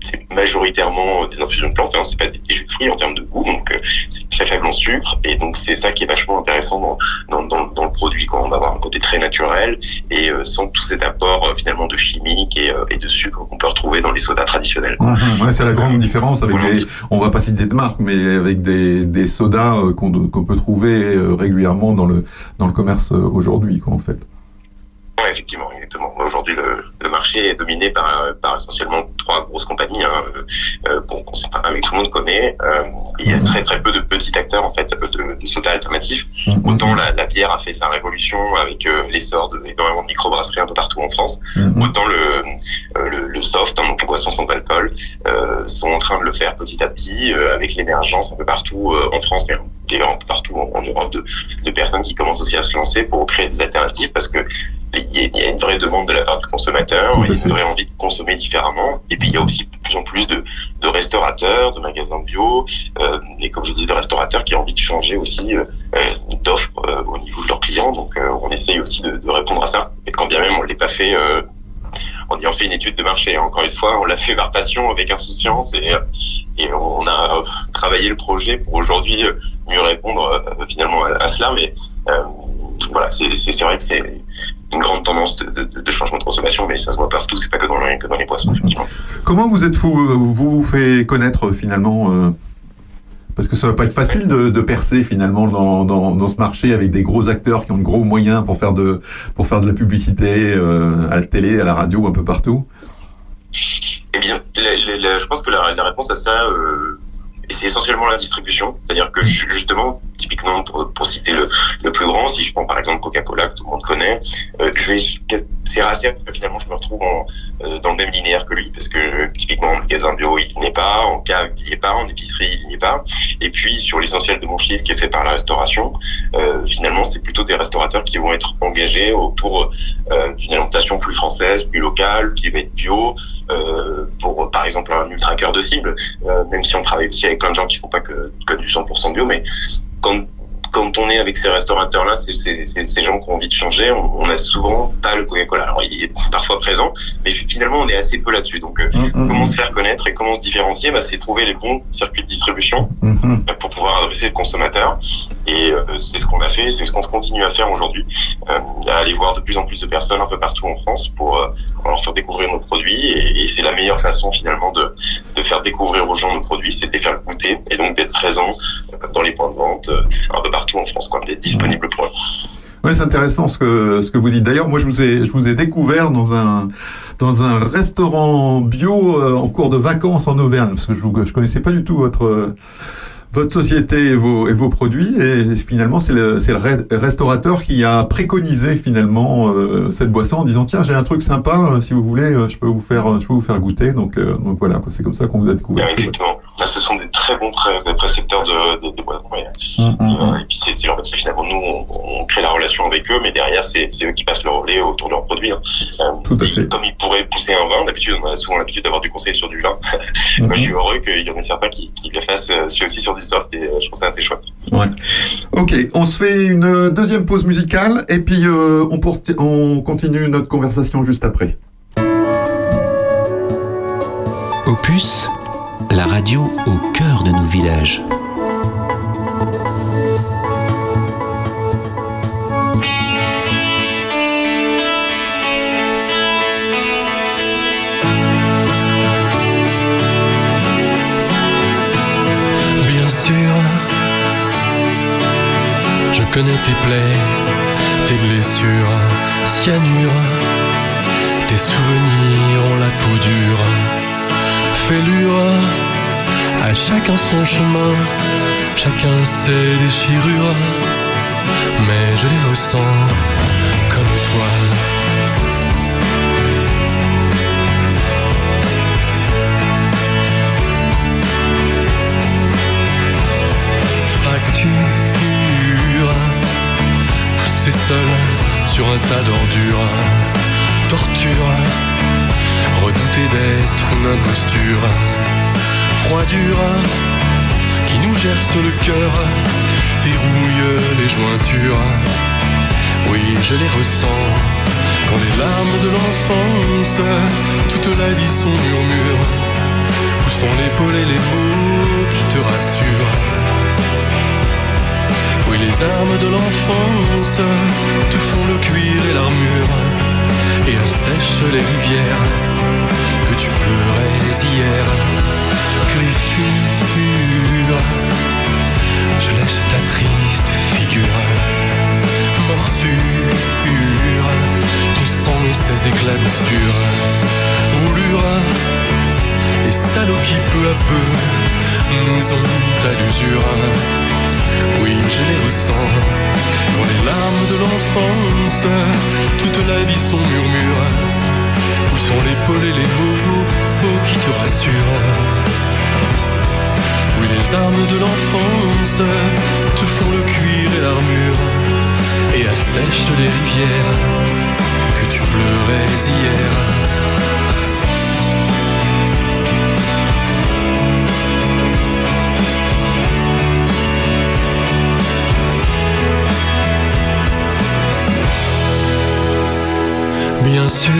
c'est majoritairement des infusions de plantes, hein, c'est pas des jus de fruits en termes de goût, donc euh, c'est très faible en sucre, et donc c'est ça qui est vachement intéressant dans, dans, dans, dans le produit, quand on va avoir un côté très naturel, et euh, sans tout cet apport euh, finalement de chimique et, et de sucre qu'on peut retrouver dans les sodas traditionnels. Ouais, c'est la grande différence avec des, on va pas citer de marque, mais avec des, des sodas qu'on peut trouver régulièrement dans le dans le commerce aujourd'hui, quoi, en fait. Ouais, effectivement, exactement. Aujourd'hui, le, le marché est dominé par, euh, par essentiellement trois grosses compagnies hein, euh, sait pas, mais tout le monde connaît. Euh, il y a très très peu de petits acteurs en fait de, de soda alternatifs. Autant la, la bière a fait sa révolution avec euh, l'essor de énormément de microbrasseries un peu partout en France, autant le, euh, le, le soft, hein, donc les boissons sans alcool, euh, sont en train de le faire petit à petit euh, avec l'émergence un peu partout euh, en France et d'ailleurs un peu partout en, en Europe de, de personnes qui commencent aussi à se lancer pour créer des alternatives parce que il y, a, il y a une vraie demande de la part du consommateur, il y a une vraie envie de consommer différemment, et puis il y a aussi de plus en plus de, de restaurateurs, de magasins bio, euh, et comme je dis, de restaurateurs qui ont envie de changer aussi euh, euh, d'offres euh, au niveau de leurs clients, donc euh, on essaye aussi de, de répondre à ça, et quand bien même on ne l'ait pas fait euh, en ayant fait une étude de marché. Encore une fois, on l'a fait par passion, avec insouciance, et, et on a travaillé le projet pour aujourd'hui mieux répondre euh, finalement à, à cela. Mais euh, voilà, c'est vrai que c'est une grande tendance de, de, de changement de consommation, mais ça se voit partout, c'est pas que dans, les, que dans les boissons, effectivement. Comment vous êtes vous vous, vous fait connaître euh, finalement euh, parce que ça va pas être facile de, de percer finalement dans, dans, dans ce marché avec des gros acteurs qui ont de gros moyens pour faire de pour faire de la publicité euh, à la télé, à la radio, un peu partout? Eh bien, la- la- la- je pense que la, la réponse à ça, euh, c'est essentiellement la distribution. C'est-à-dire que ju- justement, typiquement, pour, pour citer le, le plus grand, si je prends par exemple Coca-Cola, que tout le monde connaît, euh, je vais, c'est rare que finalement je me retrouve en, euh, dans le même linéaire que lui, parce que typiquement en magasin bio, il n'est pas, en cave, il n'y est pas, en épicerie, il n'y est pas. Et puis sur l'essentiel de mon chiffre qui est fait par la restauration, euh, finalement, c'est plutôt des restaurateurs qui vont être engagés autour euh, d'une alimentation plus française, plus locale, qui va être bio, euh, pour par exemple un ultra cœur de cible, euh, même si on travaille aussi avec plein de gens qui font pas que, que du 100% bio, mais quand quand on est avec ces restaurateurs-là, c'est ces gens qui ont envie de changer. On, on a souvent pas le Coca-Cola. Alors il est parfois présent, mais finalement on est assez peu là-dessus. Donc euh, comment se faire connaître et comment se différencier, bah, c'est trouver les bons circuits de distribution euh, pour pouvoir adresser le consommateur. Et euh, c'est ce qu'on a fait, c'est ce qu'on continue à faire aujourd'hui, euh, à aller voir de plus en plus de personnes un peu partout en France pour, euh, pour leur faire découvrir nos produits. Et, et c'est la meilleure façon finalement de, de faire découvrir aux gens nos produits, c'est de les faire goûter et donc d'être présent dans les points de vente euh, un peu partout en France, quoi, d'être disponible pour eux. Oui, c'est intéressant ce que ce que vous dites. D'ailleurs, moi, je vous ai je vous ai découvert dans un dans un restaurant bio euh, en cours de vacances en Auvergne, parce que je je connaissais pas du tout votre euh, votre société et vos, et vos produits. Et finalement, c'est le, c'est le re- restaurateur qui a préconisé finalement euh, cette boisson en disant tiens, j'ai un truc sympa, si vous voulez, je peux vous faire, je peux vous faire goûter. Donc, euh, donc voilà, c'est comme ça qu'on vous a découvert. Exactement. Là, ce sont des très bons pré- précepteurs de, de, de boissons. Et, Hum, euh, et puis, c'est, en fait, finalement, nous, on, on crée la relation avec eux, mais derrière, c'est, c'est eux qui passent le relais autour de leurs produits. Hein. Euh, Tout à fait. Comme ils pourraient pousser un vin, d'habitude, on a souvent l'habitude d'avoir du conseil sur du vin. Moi, je suis heureux qu'il y en ait certains qui, qui le fassent euh, aussi sur du soft, et euh, je trouve ça assez chouette. Ouais. Ok, on se fait une deuxième pause musicale et puis euh, on, on continue notre conversation juste après. Opus, la radio au cœur de nos villages. Bien sûr, je connais tes plaies, tes blessures, cyanure, tes souvenirs ont la peau dure, fêlure, à chacun son chemin, chacun ses déchirures, mais je les ressens comme toi. Seul sur un tas d'ordures, torture, d'être une imposture, froidure qui nous gerce le cœur et rouille les jointures. Oui, je les ressens quand les larmes de l'enfance, toute la vie sont murmures. Où sont l'épaule et les mots qui te rassurent? Oui, les armes de l'enfance te font le cuir et l'armure et assèchent les rivières tu pleurais hier. Que les je laisse ta triste figure morsure, ton sang et ses éclaboussures, roulure et salauds qui peu à peu nous ont à l'usure. Oui, je les ressens dans les larmes de l'enfance, toute la vie son murmure. Où sont l'épaule et les mots mots qui te rassurent Oui, les armes de l'enfance te font le cuir et l'armure et assèchent les rivières que tu pleurais hier. Bien sûr,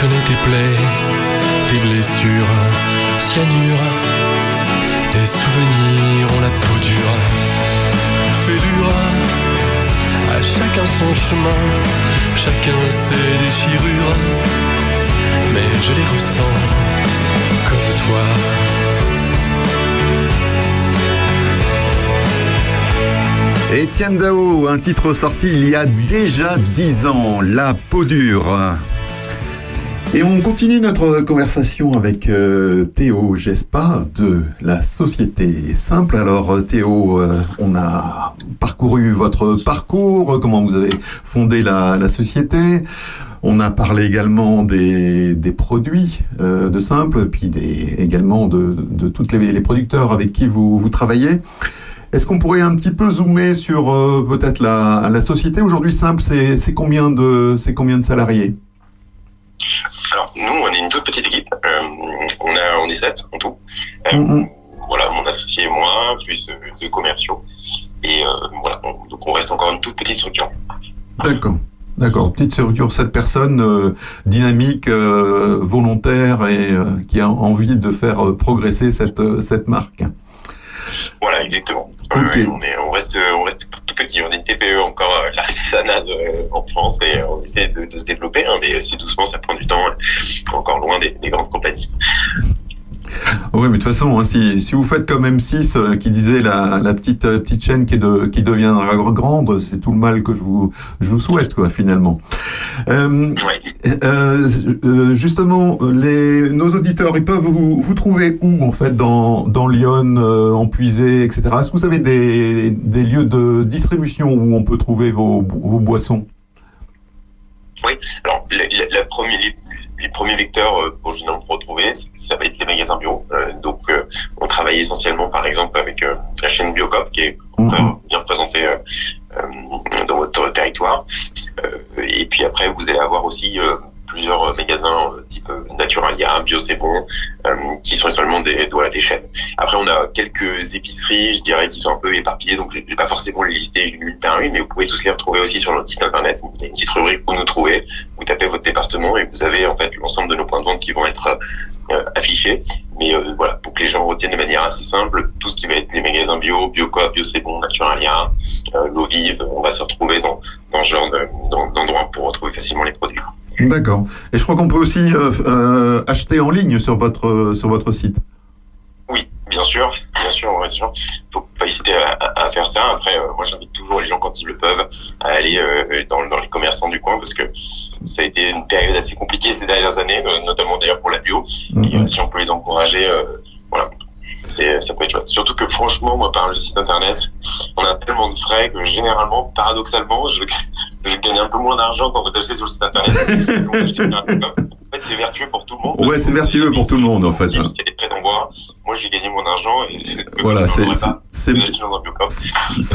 connais tes plaies, tes blessures, cyanure, tes souvenirs ont la peau dure, fêlure. À chacun son chemin, chacun ses déchirures, mais je les ressens comme toi. Étienne Dao, un titre sorti il y a déjà 10 ans, La peau dure. Et on continue notre conversation avec euh, Théo Gespa de la Société Simple. Alors euh, Théo, euh, on a parcouru votre parcours, comment vous avez fondé la, société. On a parlé également des, produits de Simple, puis des, également de, de tous les, producteurs avec qui vous, travaillez. Est-ce qu'on pourrait un petit peu zoomer sur peut-être la, la société? Aujourd'hui Simple C'est combien c'est combien de salariés? Alors, nous, on est une toute petite équipe. Euh, on, a, on est sept en tout. Euh, Mhm. Voilà, mon associé et moi, plus euh, deux commerciaux. Et voilà, on- donc on reste encore une toute petite structure. D'accord. D'accord, petite structure, cette personne euh, dynamique, euh, volontaire et euh, qui a envie de faire progresser cette, cette marque. Voilà, exactement. Euh, Ok. on, est, on, reste, on reste petit. On est une TPE encore, euh, l'artisanat en France et on essaie de, se développer, hein, mais c'est doucement, ça prend du temps. Encore loin des, des grandes compagnies. Oui, mais de toute façon, hein, si, si vous faites comme M6 euh, qui disait la, la petite, euh, petite chaîne qui, de, qui deviendra grande, c'est tout le mal que je vous, je vous souhaite, quoi, finalement. Euh, justement, les, nos auditeurs, ils peuvent vous, vous trouver où, en fait, dans, dans Lyon, en Puisée, etc. Est-ce que vous avez des, des lieux de distribution où on peut trouver vos, vos boissons? Oui, alors la- la première- les, premiers vecteurs euh, pour pour retrouver, ça va être les magasins bio. Euh, donc euh, on travaille essentiellement par exemple avec la chaîne Biocop qui est euh, bien représentée dans votre territoire. Et puis après vous allez avoir aussi euh, plusieurs magasins euh, type euh, Naturalia, Bio c'est bon, euh, qui sont essentiellement des, voilà, des chaînes. Après on a quelques épiceries, je dirais, qui sont un peu éparpillées, donc je vais pas forcément les lister une par une, mais vous pouvez tous les retrouver aussi sur notre site internet. Une petite rubrique où nous trouver. Vous tapez votre département et vous avez en fait l'ensemble de nos points de vente qui vont être euh, affichés. Mais euh, voilà, pour que les gens retiennent de manière assez simple, tout ce qui va être les magasins bio, Biocoop, Bio c'est bon, Naturalia, euh, l'eau vive, on va se retrouver dans, dans ce genre d'endroits pour retrouver facilement les produits. D'accord. Et je crois qu'on peut aussi euh, euh, acheter en ligne sur votre, sur votre site. Bien sûr, bien sûr, bien sûr. Faut pas hésiter à, à- à faire ça. Après, euh, moi, j'invite toujours les gens quand ils le peuvent à aller euh, dans, dans les commerçants du coin parce que ça a été une période assez compliquée ces dernières années, euh, notamment d'ailleurs pour la bio. Et euh, si on peut les encourager, euh, voilà, c'est ça peut être chouette. Surtout que franchement, moi, par le site internet, on a tellement de frais que généralement, paradoxalement, je, je gagne un peu moins d'argent quand vous achetez sur le site internet. Donc, en fait, c'est vertueux pour tout le monde. Ouais, c'est vertueux pour tout le monde en fait. hein. Parce qu'il y a des prêts d'envoi. Moi, j'ai gagné mon argent et Voilà, c'est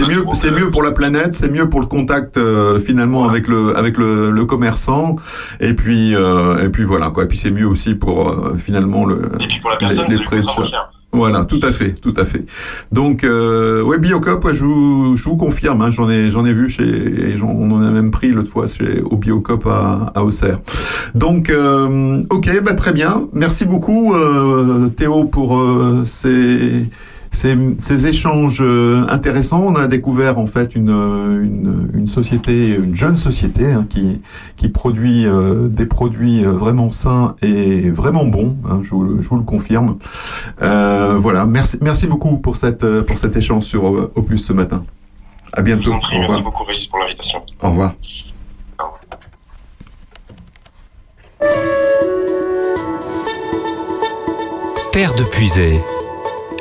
mieux, c'est mieux pour la planète, c'est mieux pour le contact euh, finalement avec le avec le, le commerçant, et puis euh, et puis voilà quoi. Et puis c'est mieux aussi pour euh, finalement le pour la personne, les, lui frais de Voilà, tout à fait, tout à fait. Donc, euh, ouais, Biocop, je, vous, je vous confirme, hein, j'en ai, j'en ai vu chez, et on en a même pris l'autre fois chez, au Biocop à, à Auxerre. Donc, euh, ok, bah, très bien. Merci beaucoup, euh, Théo, pour euh, ces, ces, ces échanges euh, intéressants. On a découvert en fait une, une, une société, une jeune société hein, qui, qui produit euh, des produits euh, vraiment sains et vraiment bons. hein, je, vous, le- je vous le confirme. Euh, voilà, merci, merci beaucoup pour, cette, euh, pour cet échange sur euh, Opus ce matin. À Je bientôt. vous en prie, Au merci beaucoup, Régis, pour l'invitation. Au revoir. Terre de Puisay,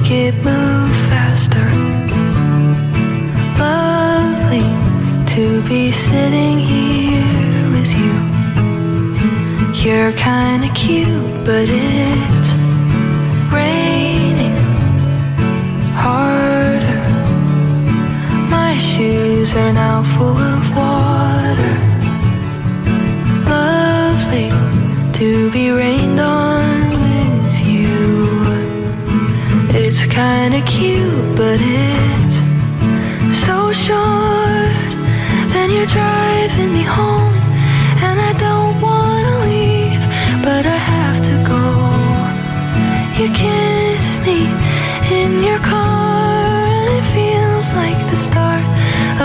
Make it move faster? Lovely to be sitting here with you. You're kinda cute, but it's raining harder. My shoes are now full of water lovely to be rained kinda cute, but it's so short. Then you're driving me home, and I don't wanna leave, but I have to go. You kiss me in your car, and it feels like the start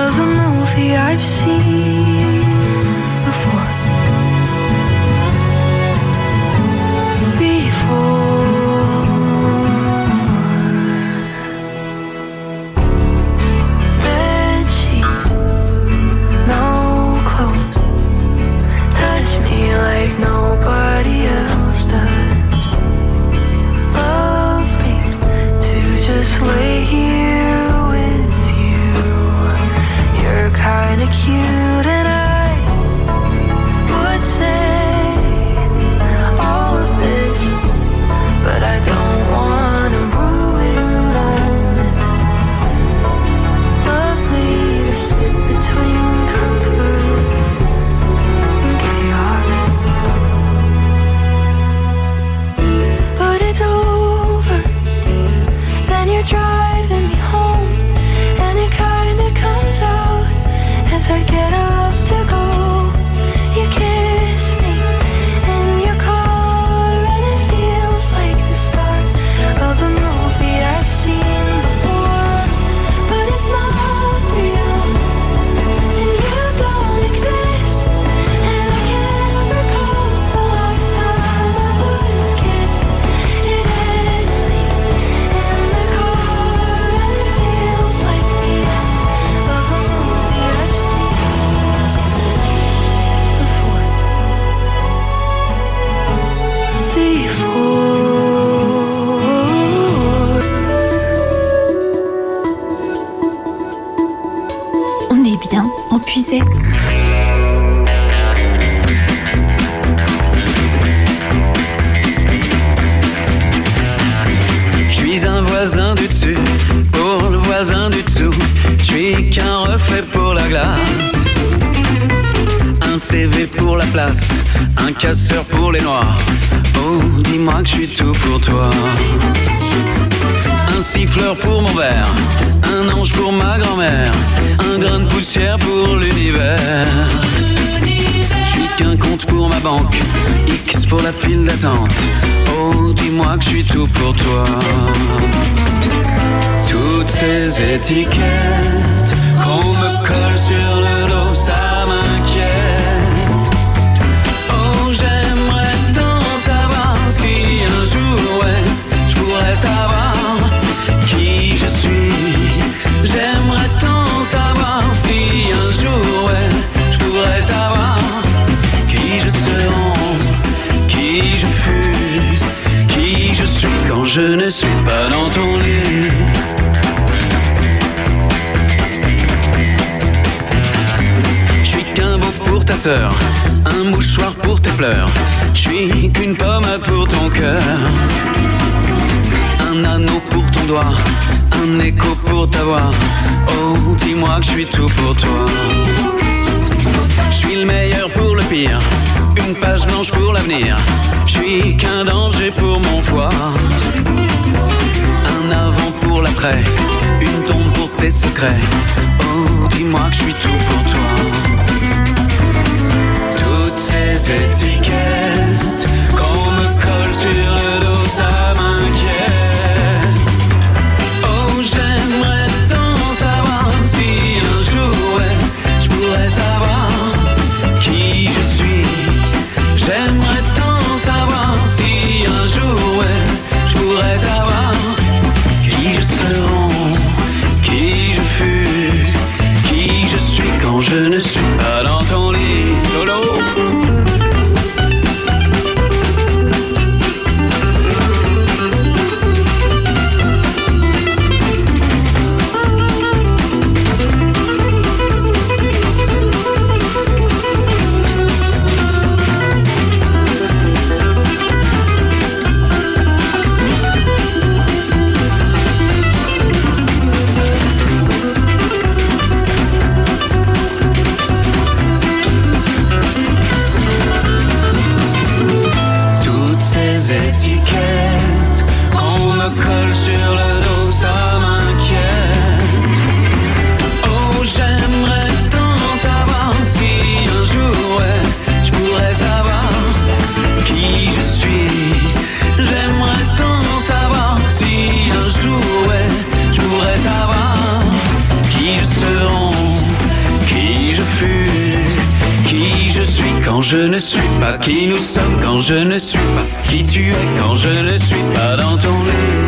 of a movie I've seen you. Voisin du dessus pour le voisin du dessous. Je suis qu'un reflet pour la glace. Un CV pour la place, un casseur pour les noirs. Oh, dis-moi que je suis tout pour toi. Un siffleur pour mon verre, un ange pour ma grand-mère, un grain de poussière pour l'univers qu'un compte pour ma banque, X pour la file d'attente. Oh, dis-moi que je suis tout pour toi. Toutes ces étiquettes je ne suis pas dans ton lit. Je suis qu'un beau pour ta sœur, un mouchoir pour tes pleurs. Je suis qu'une pomme pour ton cœur, un anneau pour ton doigt, un écho pour ta voix. Oh, dis-moi que je suis tout pour toi. Je suis le meilleur pour le pire, une page blanche pour l'avenir. Je suis qu'un danger pour mon foie. Un avant pour l'après, une tombe pour tes secrets. Oh, dis-moi que je suis tout pour toi. Toutes ces étiquettes je ne suis je ne suis pas qui nous sommes, quand je ne suis pas qui tu es, quand je ne suis pas dans ton lit.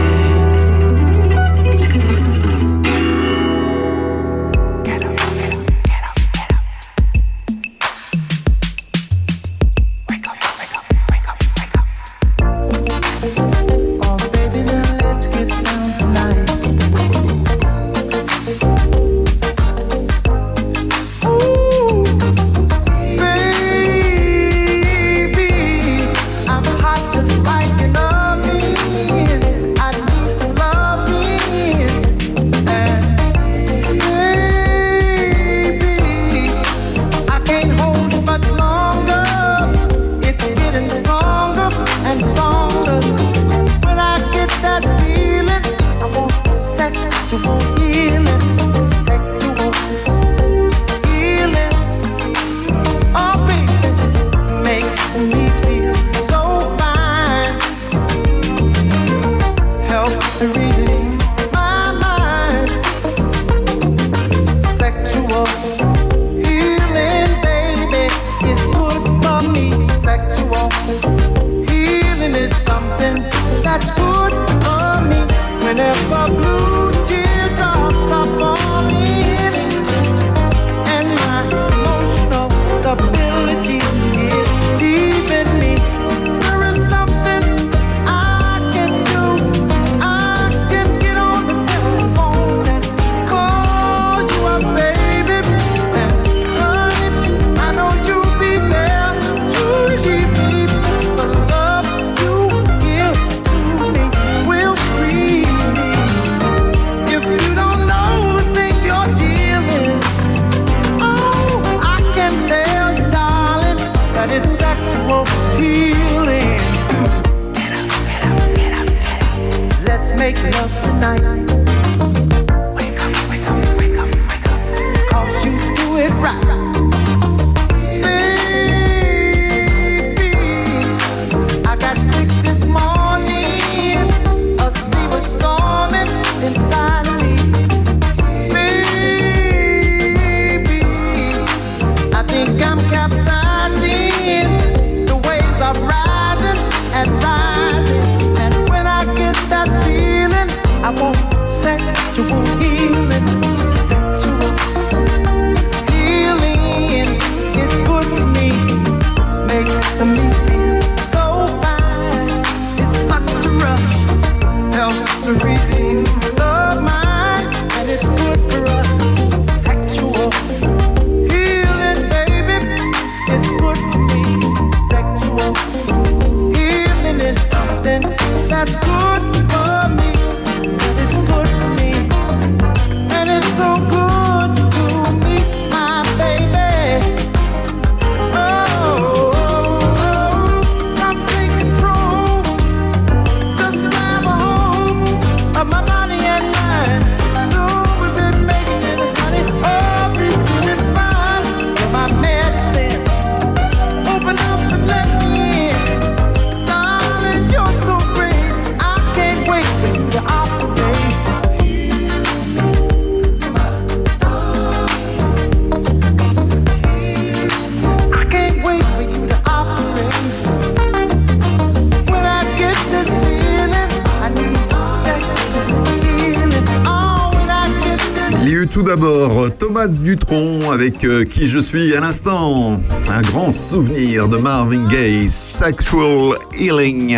Qui je suis à l'instant. Un grand souvenir de Marvin Gaye, Sexual Healing.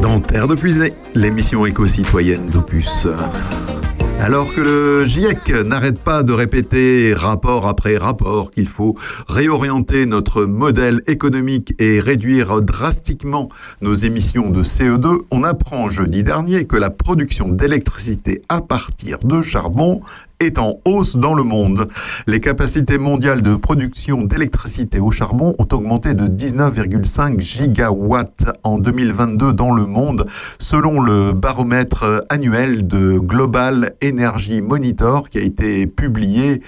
Dans Terre de Puisée, l'émission éco-citoyenne d'Opus. Alors que le GIEC n'arrête pas de répéter rapport après rapport qu'il faut réorienter notre modèle économique et réduire drastiquement nos émissions de CO2, on apprend jeudi dernier que la production d'électricité à partir de charbon est en hausse dans le monde. Les capacités mondiales de production d'électricité au charbon ont augmenté de 19,5 gigawatts en 2022 dans le monde, selon le baromètre annuel de Global Energy Monitor qui a été publié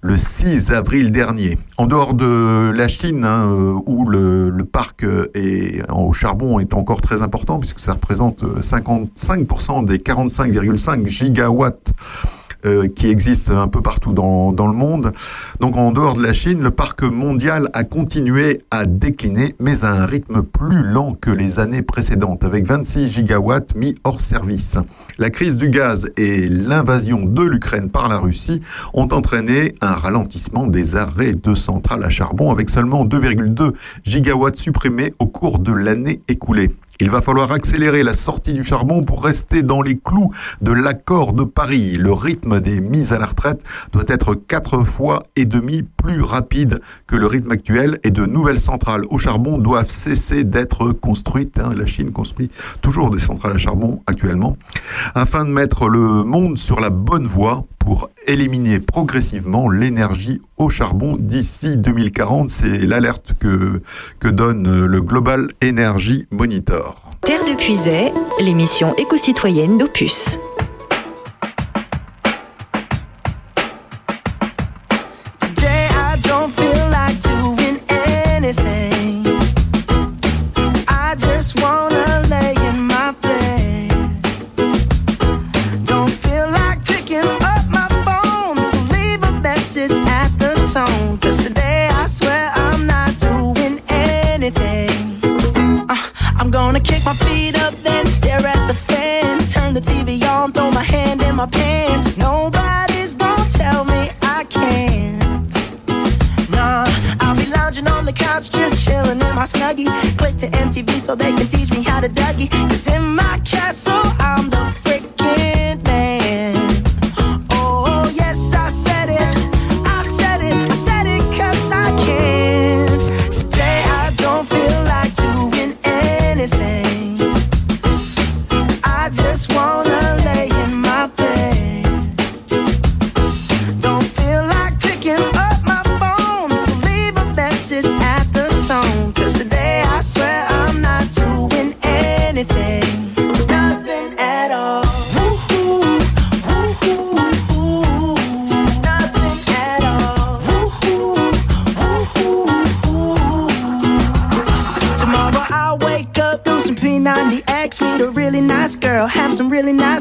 le 6 avril dernier. En dehors de la Chine, hein, euh, où le, parc au charbon est encore très important, puisque ça représente euh, 55% des 45,5 gigawatts euh, qui existent un peu partout dans, dans le monde. Donc en dehors de la Chine, le parc mondial a continué à décliner, mais à un rythme plus lent que les années précédentes, avec 26 gigawatts mis hors service. La crise du gaz et l'invasion de l'Ukraine par la Russie ont entraîné un ralentissement des arrêts de centrales à charbon, avec seulement 2,2 gigawatts supprimés au cours de l'année écoulée. Il va falloir accélérer la sortie du charbon pour rester dans les clous de l'accord de Paris. Le rythme des mises à la retraite doit être quatre fois et demi plus rapide que le rythme actuel et de nouvelles centrales au charbon doivent cesser d'être construites. hein. La Chine construit toujours des centrales à charbon actuellement afin de mettre le monde sur la bonne voie pour éliminer progressivement l'énergie au charbon d'ici 2040. C'est l'alerte que, que donne le Global Energy Monitor. Terre de Puisay, l'émission éco-citoyenne d'Opus. My snuggie. Click to MTV so they can teach me how to Dougie. Cause in my castle, I'm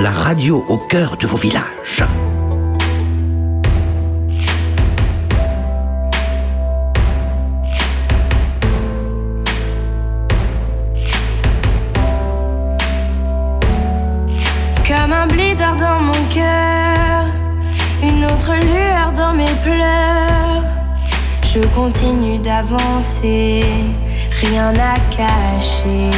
la radio au cœur de vos villages. Comme un blizzard dans mon cœur, une autre lueur dans mes pleurs. Je continue d'avancer, rien à cacher.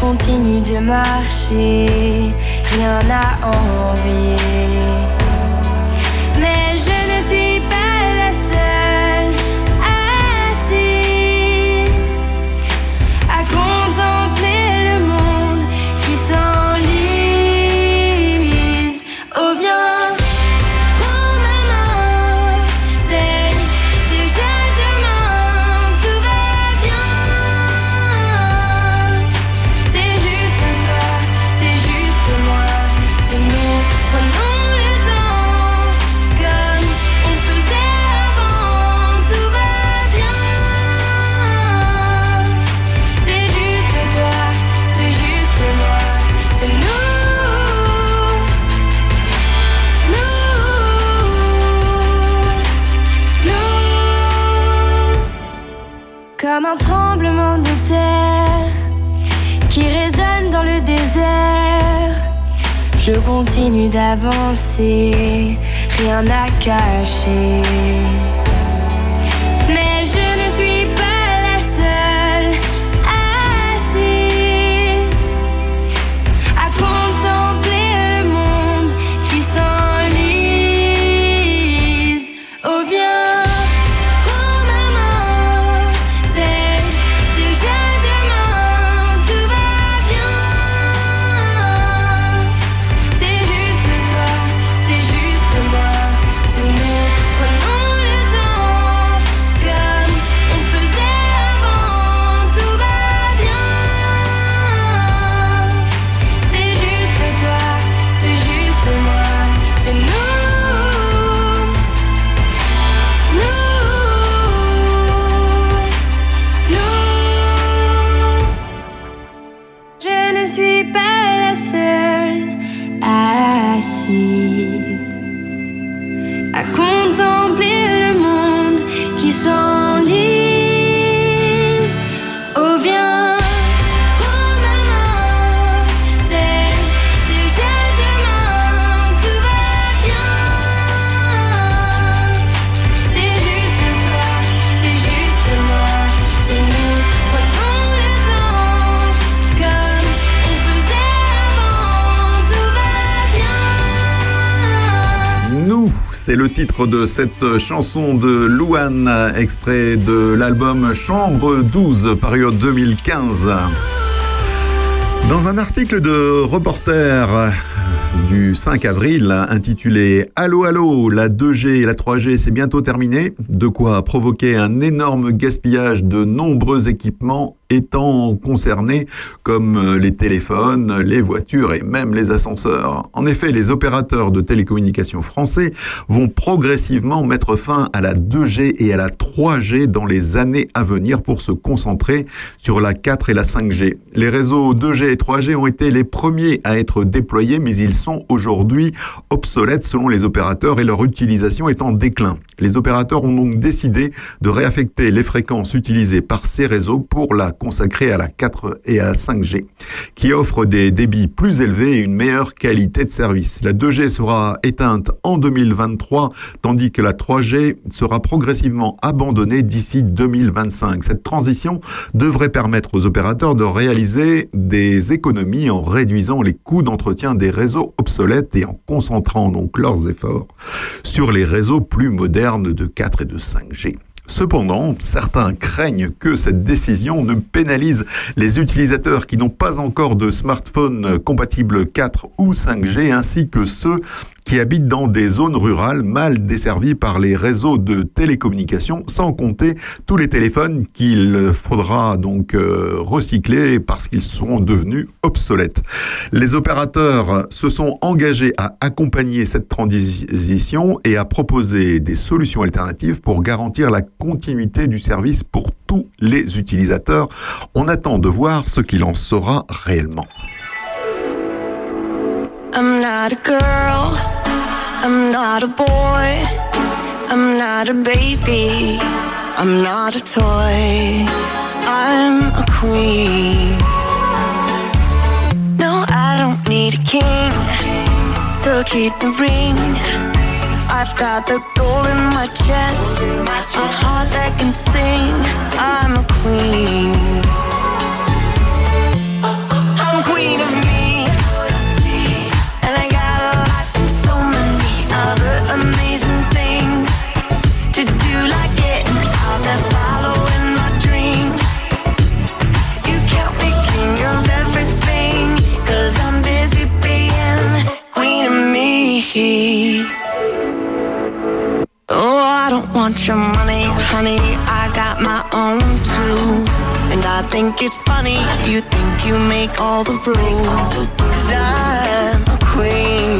Continue de marcher, rien à envier. Continue d'avancer, rien à cacher. Titre de cette chanson de Louane, extrait de l'album Chambre 12, paru en 2015. Dans un article de reporter du 5 avril intitulé Allô allô, la 2G et la 3G c'est bientôt terminé, de quoi provoquer un énorme gaspillage de nombreux équipements étant concernés comme les téléphones, les voitures et même les ascenseurs. En effet, les opérateurs de télécommunications français vont progressivement mettre fin à la 2G et à la 3G dans les années à venir pour se concentrer sur la 4 et la 5G. Les réseaux 2G et 3G ont été les premiers à être déployés, mais ils sont aujourd'hui obsolètes selon les opérateurs et leur utilisation est en déclin. Les opérateurs ont donc décidé de réaffecter les fréquences utilisées par ces réseaux pour la consacrer à la 4 et à 5G, qui offrent des débits plus élevés et une meilleure qualité de service. La 2G sera éteinte en 2023, tandis que la 3G sera progressivement abandonnée d'ici 2025. Cette transition devrait permettre aux opérateurs de réaliser des économies en réduisant les coûts d'entretien des réseaux obsolètes et en concentrant donc leurs efforts sur les réseaux plus modernes de 4 et de 5G. Cependant, certains craignent que cette décision ne pénalise les utilisateurs qui n'ont pas encore de smartphone compatible 4 ou 5G, ainsi que ceux qui habitent dans des zones rurales mal desservies par les réseaux de télécommunications, sans compter tous les téléphones qu'il faudra donc euh, recycler parce qu'ils seront devenus obsolètes. Les opérateurs se sont engagés à accompagner cette transition et à proposer des solutions alternatives pour garantir la continuité du service pour tous les utilisateurs. On attend de voir ce qu'il en sera réellement. I'm not a girl, I'm not a boy, I'm not a baby, I'm not a toy, I'm a queen. No, I don't need a king, so keep the ring. I've got the gold in my chest, a heart that can sing. I'm a queen. I'm want your money, honey. I got my own tools. And I think it's funny, you think you make all the rules. Cause I'm a queen.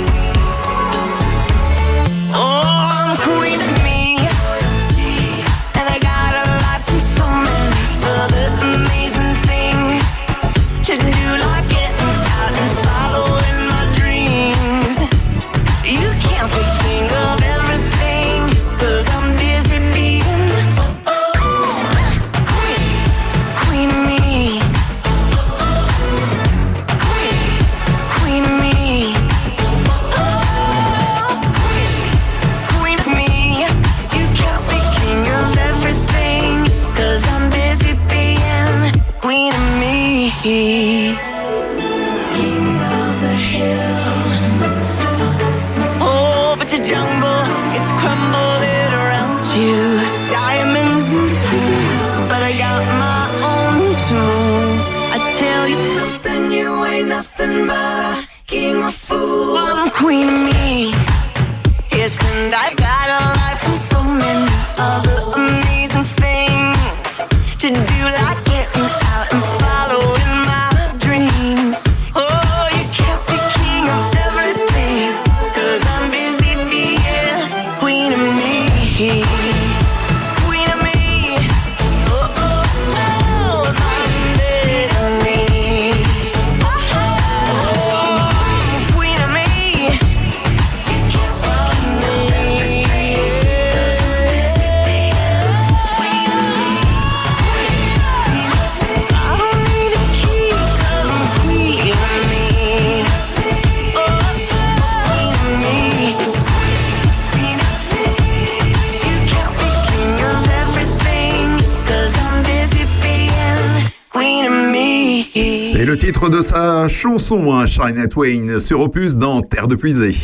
Chanson, hein, Shania Twain, sur Opus dans Terre de Puisée.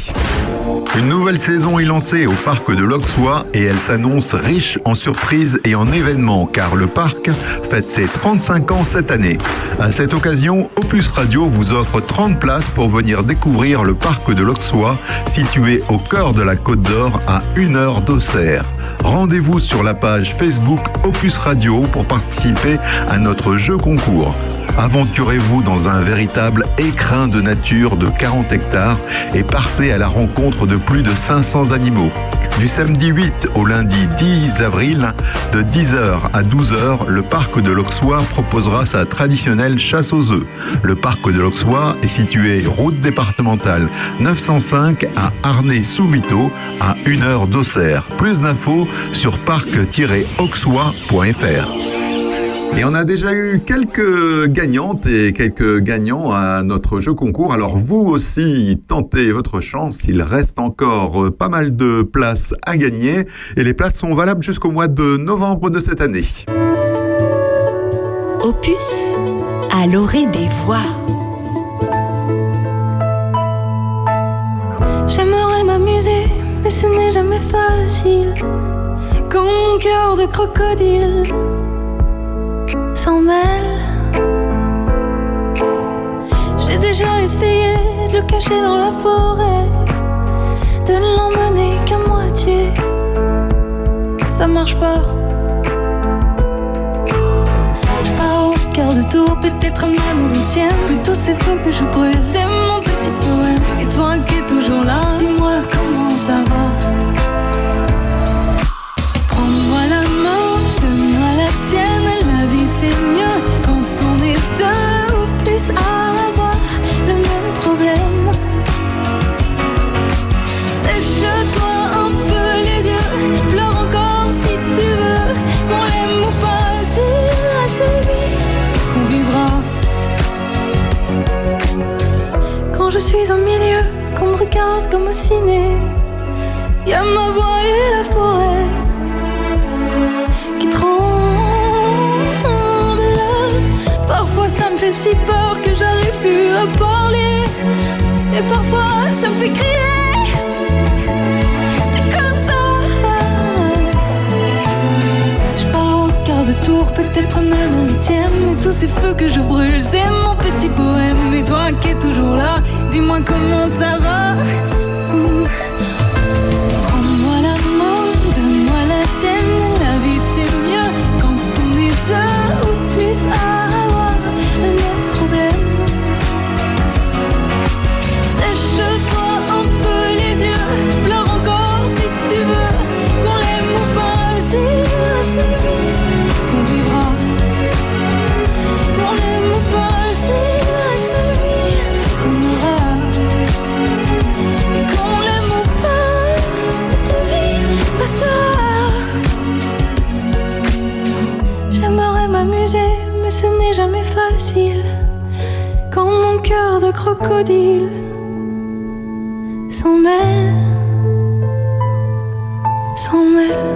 Une nouvelle saison est lancée au parc de l'Auxois et elle s'annonce riche en surprises et en événements car le parc fête ses 35 ans cette année. À cette occasion, Opus Radio vous offre 30 places pour venir découvrir le parc de l'Auxois situé au cœur de la Côte d'Or à 1 heure d'Auxerre. Rendez-vous sur la page Facebook Opus Radio pour participer à notre jeu concours. Aventurez-vous dans un véritable écrin de nature de 40 hectares et partez à la rencontre de plus de 500 animaux. Du samedi 8 au lundi 10 avril, de 10h à 12h, le parc de l'Auxois proposera sa traditionnelle chasse aux œufs. Le parc de l'Auxois est situé route départementale 905 à Arnay-sous-Vito, à 1 heure d'Auxerre. Plus d'infos sur parc-auxois.fr. Et on a déjà eu quelques gagnantes et quelques gagnants à notre jeu concours. Alors vous aussi, tentez votre chance. Il reste encore euh, pas mal de places à gagner et les places sont valables jusqu'au mois de novembre de cette année. Opus à l'orée des voix. J'aimerais m'amuser, mais ce n'est jamais facile. Quand mon cœur de crocodile J'ai déjà essayé de le cacher dans la forêt, de ne l'emmener qu'à moitié. Ça marche pas. Je pars au quart de tour, peut-être même au huitième. Mais tous ces feux que je brûle, c'est mon petit poème. Et toi qui es toujours là, dis-moi comment ça va. Y a ma voix et la forêt qui tremble. Parfois ça me fait si peur que j'arrive plus à parler. Et parfois ça me fait crier. C'est comme ça. Au quart de tour, peut-être même au huitième. Et tous ces feux que je brûle, c'est mon petit poème. Et toi qui es toujours là, dis-moi comment ça va. N'est jamais facile. Quand mon cœur de crocodile s'en mêle, s'en mêle.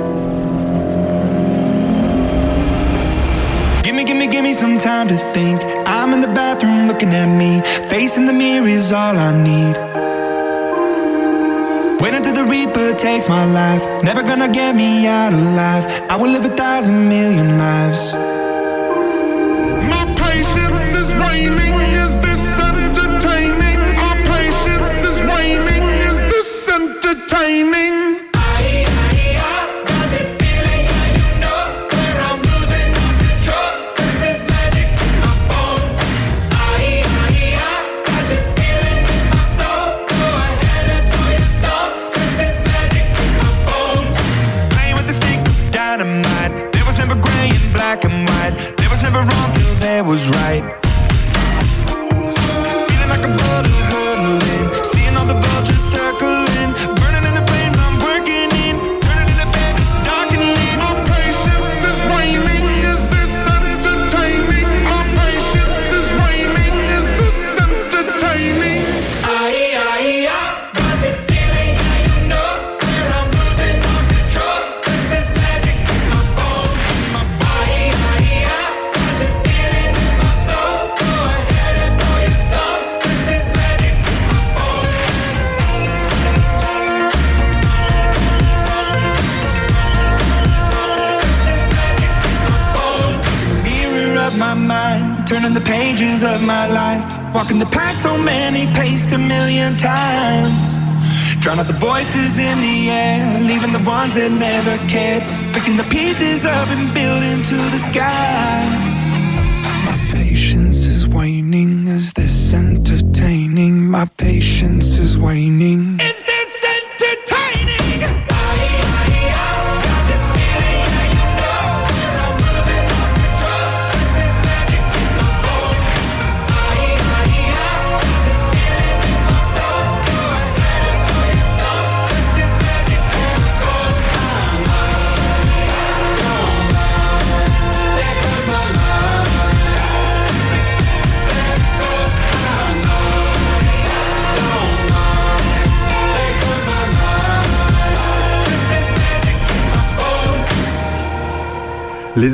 Gimme, gimme, gimme some time to think. I'm in the bathroom looking at me. Facing the mirror is all I need. Wait until the Reaper takes my life. Never gonna get me out alive. I will live a thousand million lives.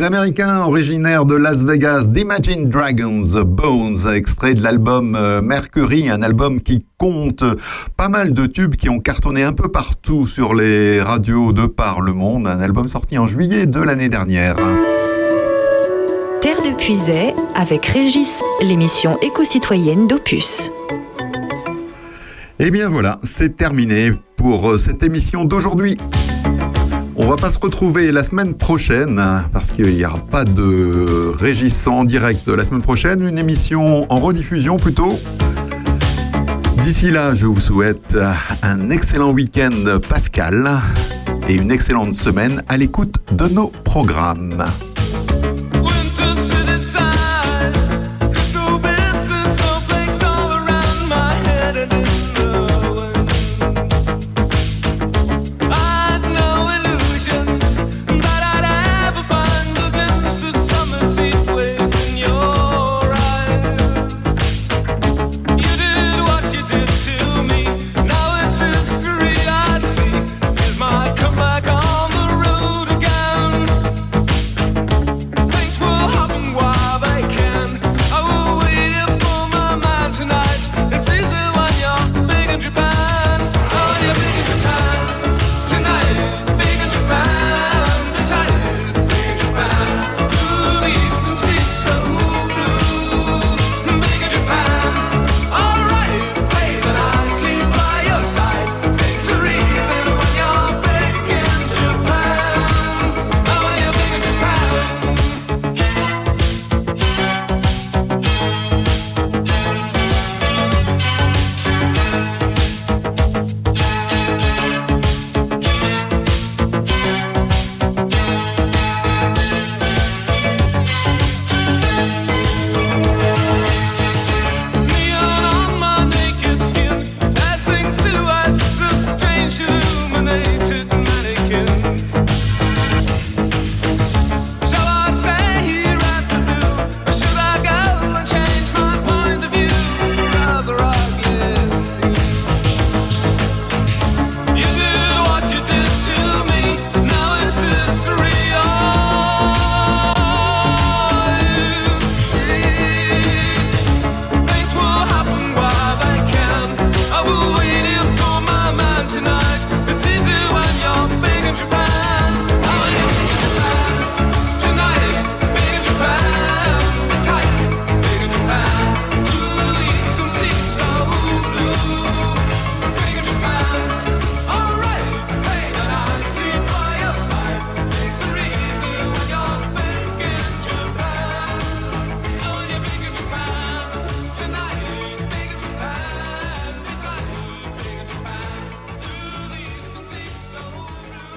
Les Américains originaires de Las Vegas d'Imagine Dragons Bones, extrait de l'album euh, Mercury, un album qui compte pas mal de tubes qui ont cartonné un peu partout sur les radios de par le monde, un album sorti en juillet de l'année dernière. Terre de Puisay avec Régis, l'émission éco-citoyenne d'Opus. Et bien voilà, c'est terminé pour euh, cette émission d'aujourd'hui. On va pas se retrouver la semaine prochaine parce qu'il n'y aura pas de Régis en direct la semaine prochaine, une émission en rediffusion plutôt. D'ici là, je vous souhaite un excellent week-end pascal et une excellente semaine à l'écoute de nos programmes.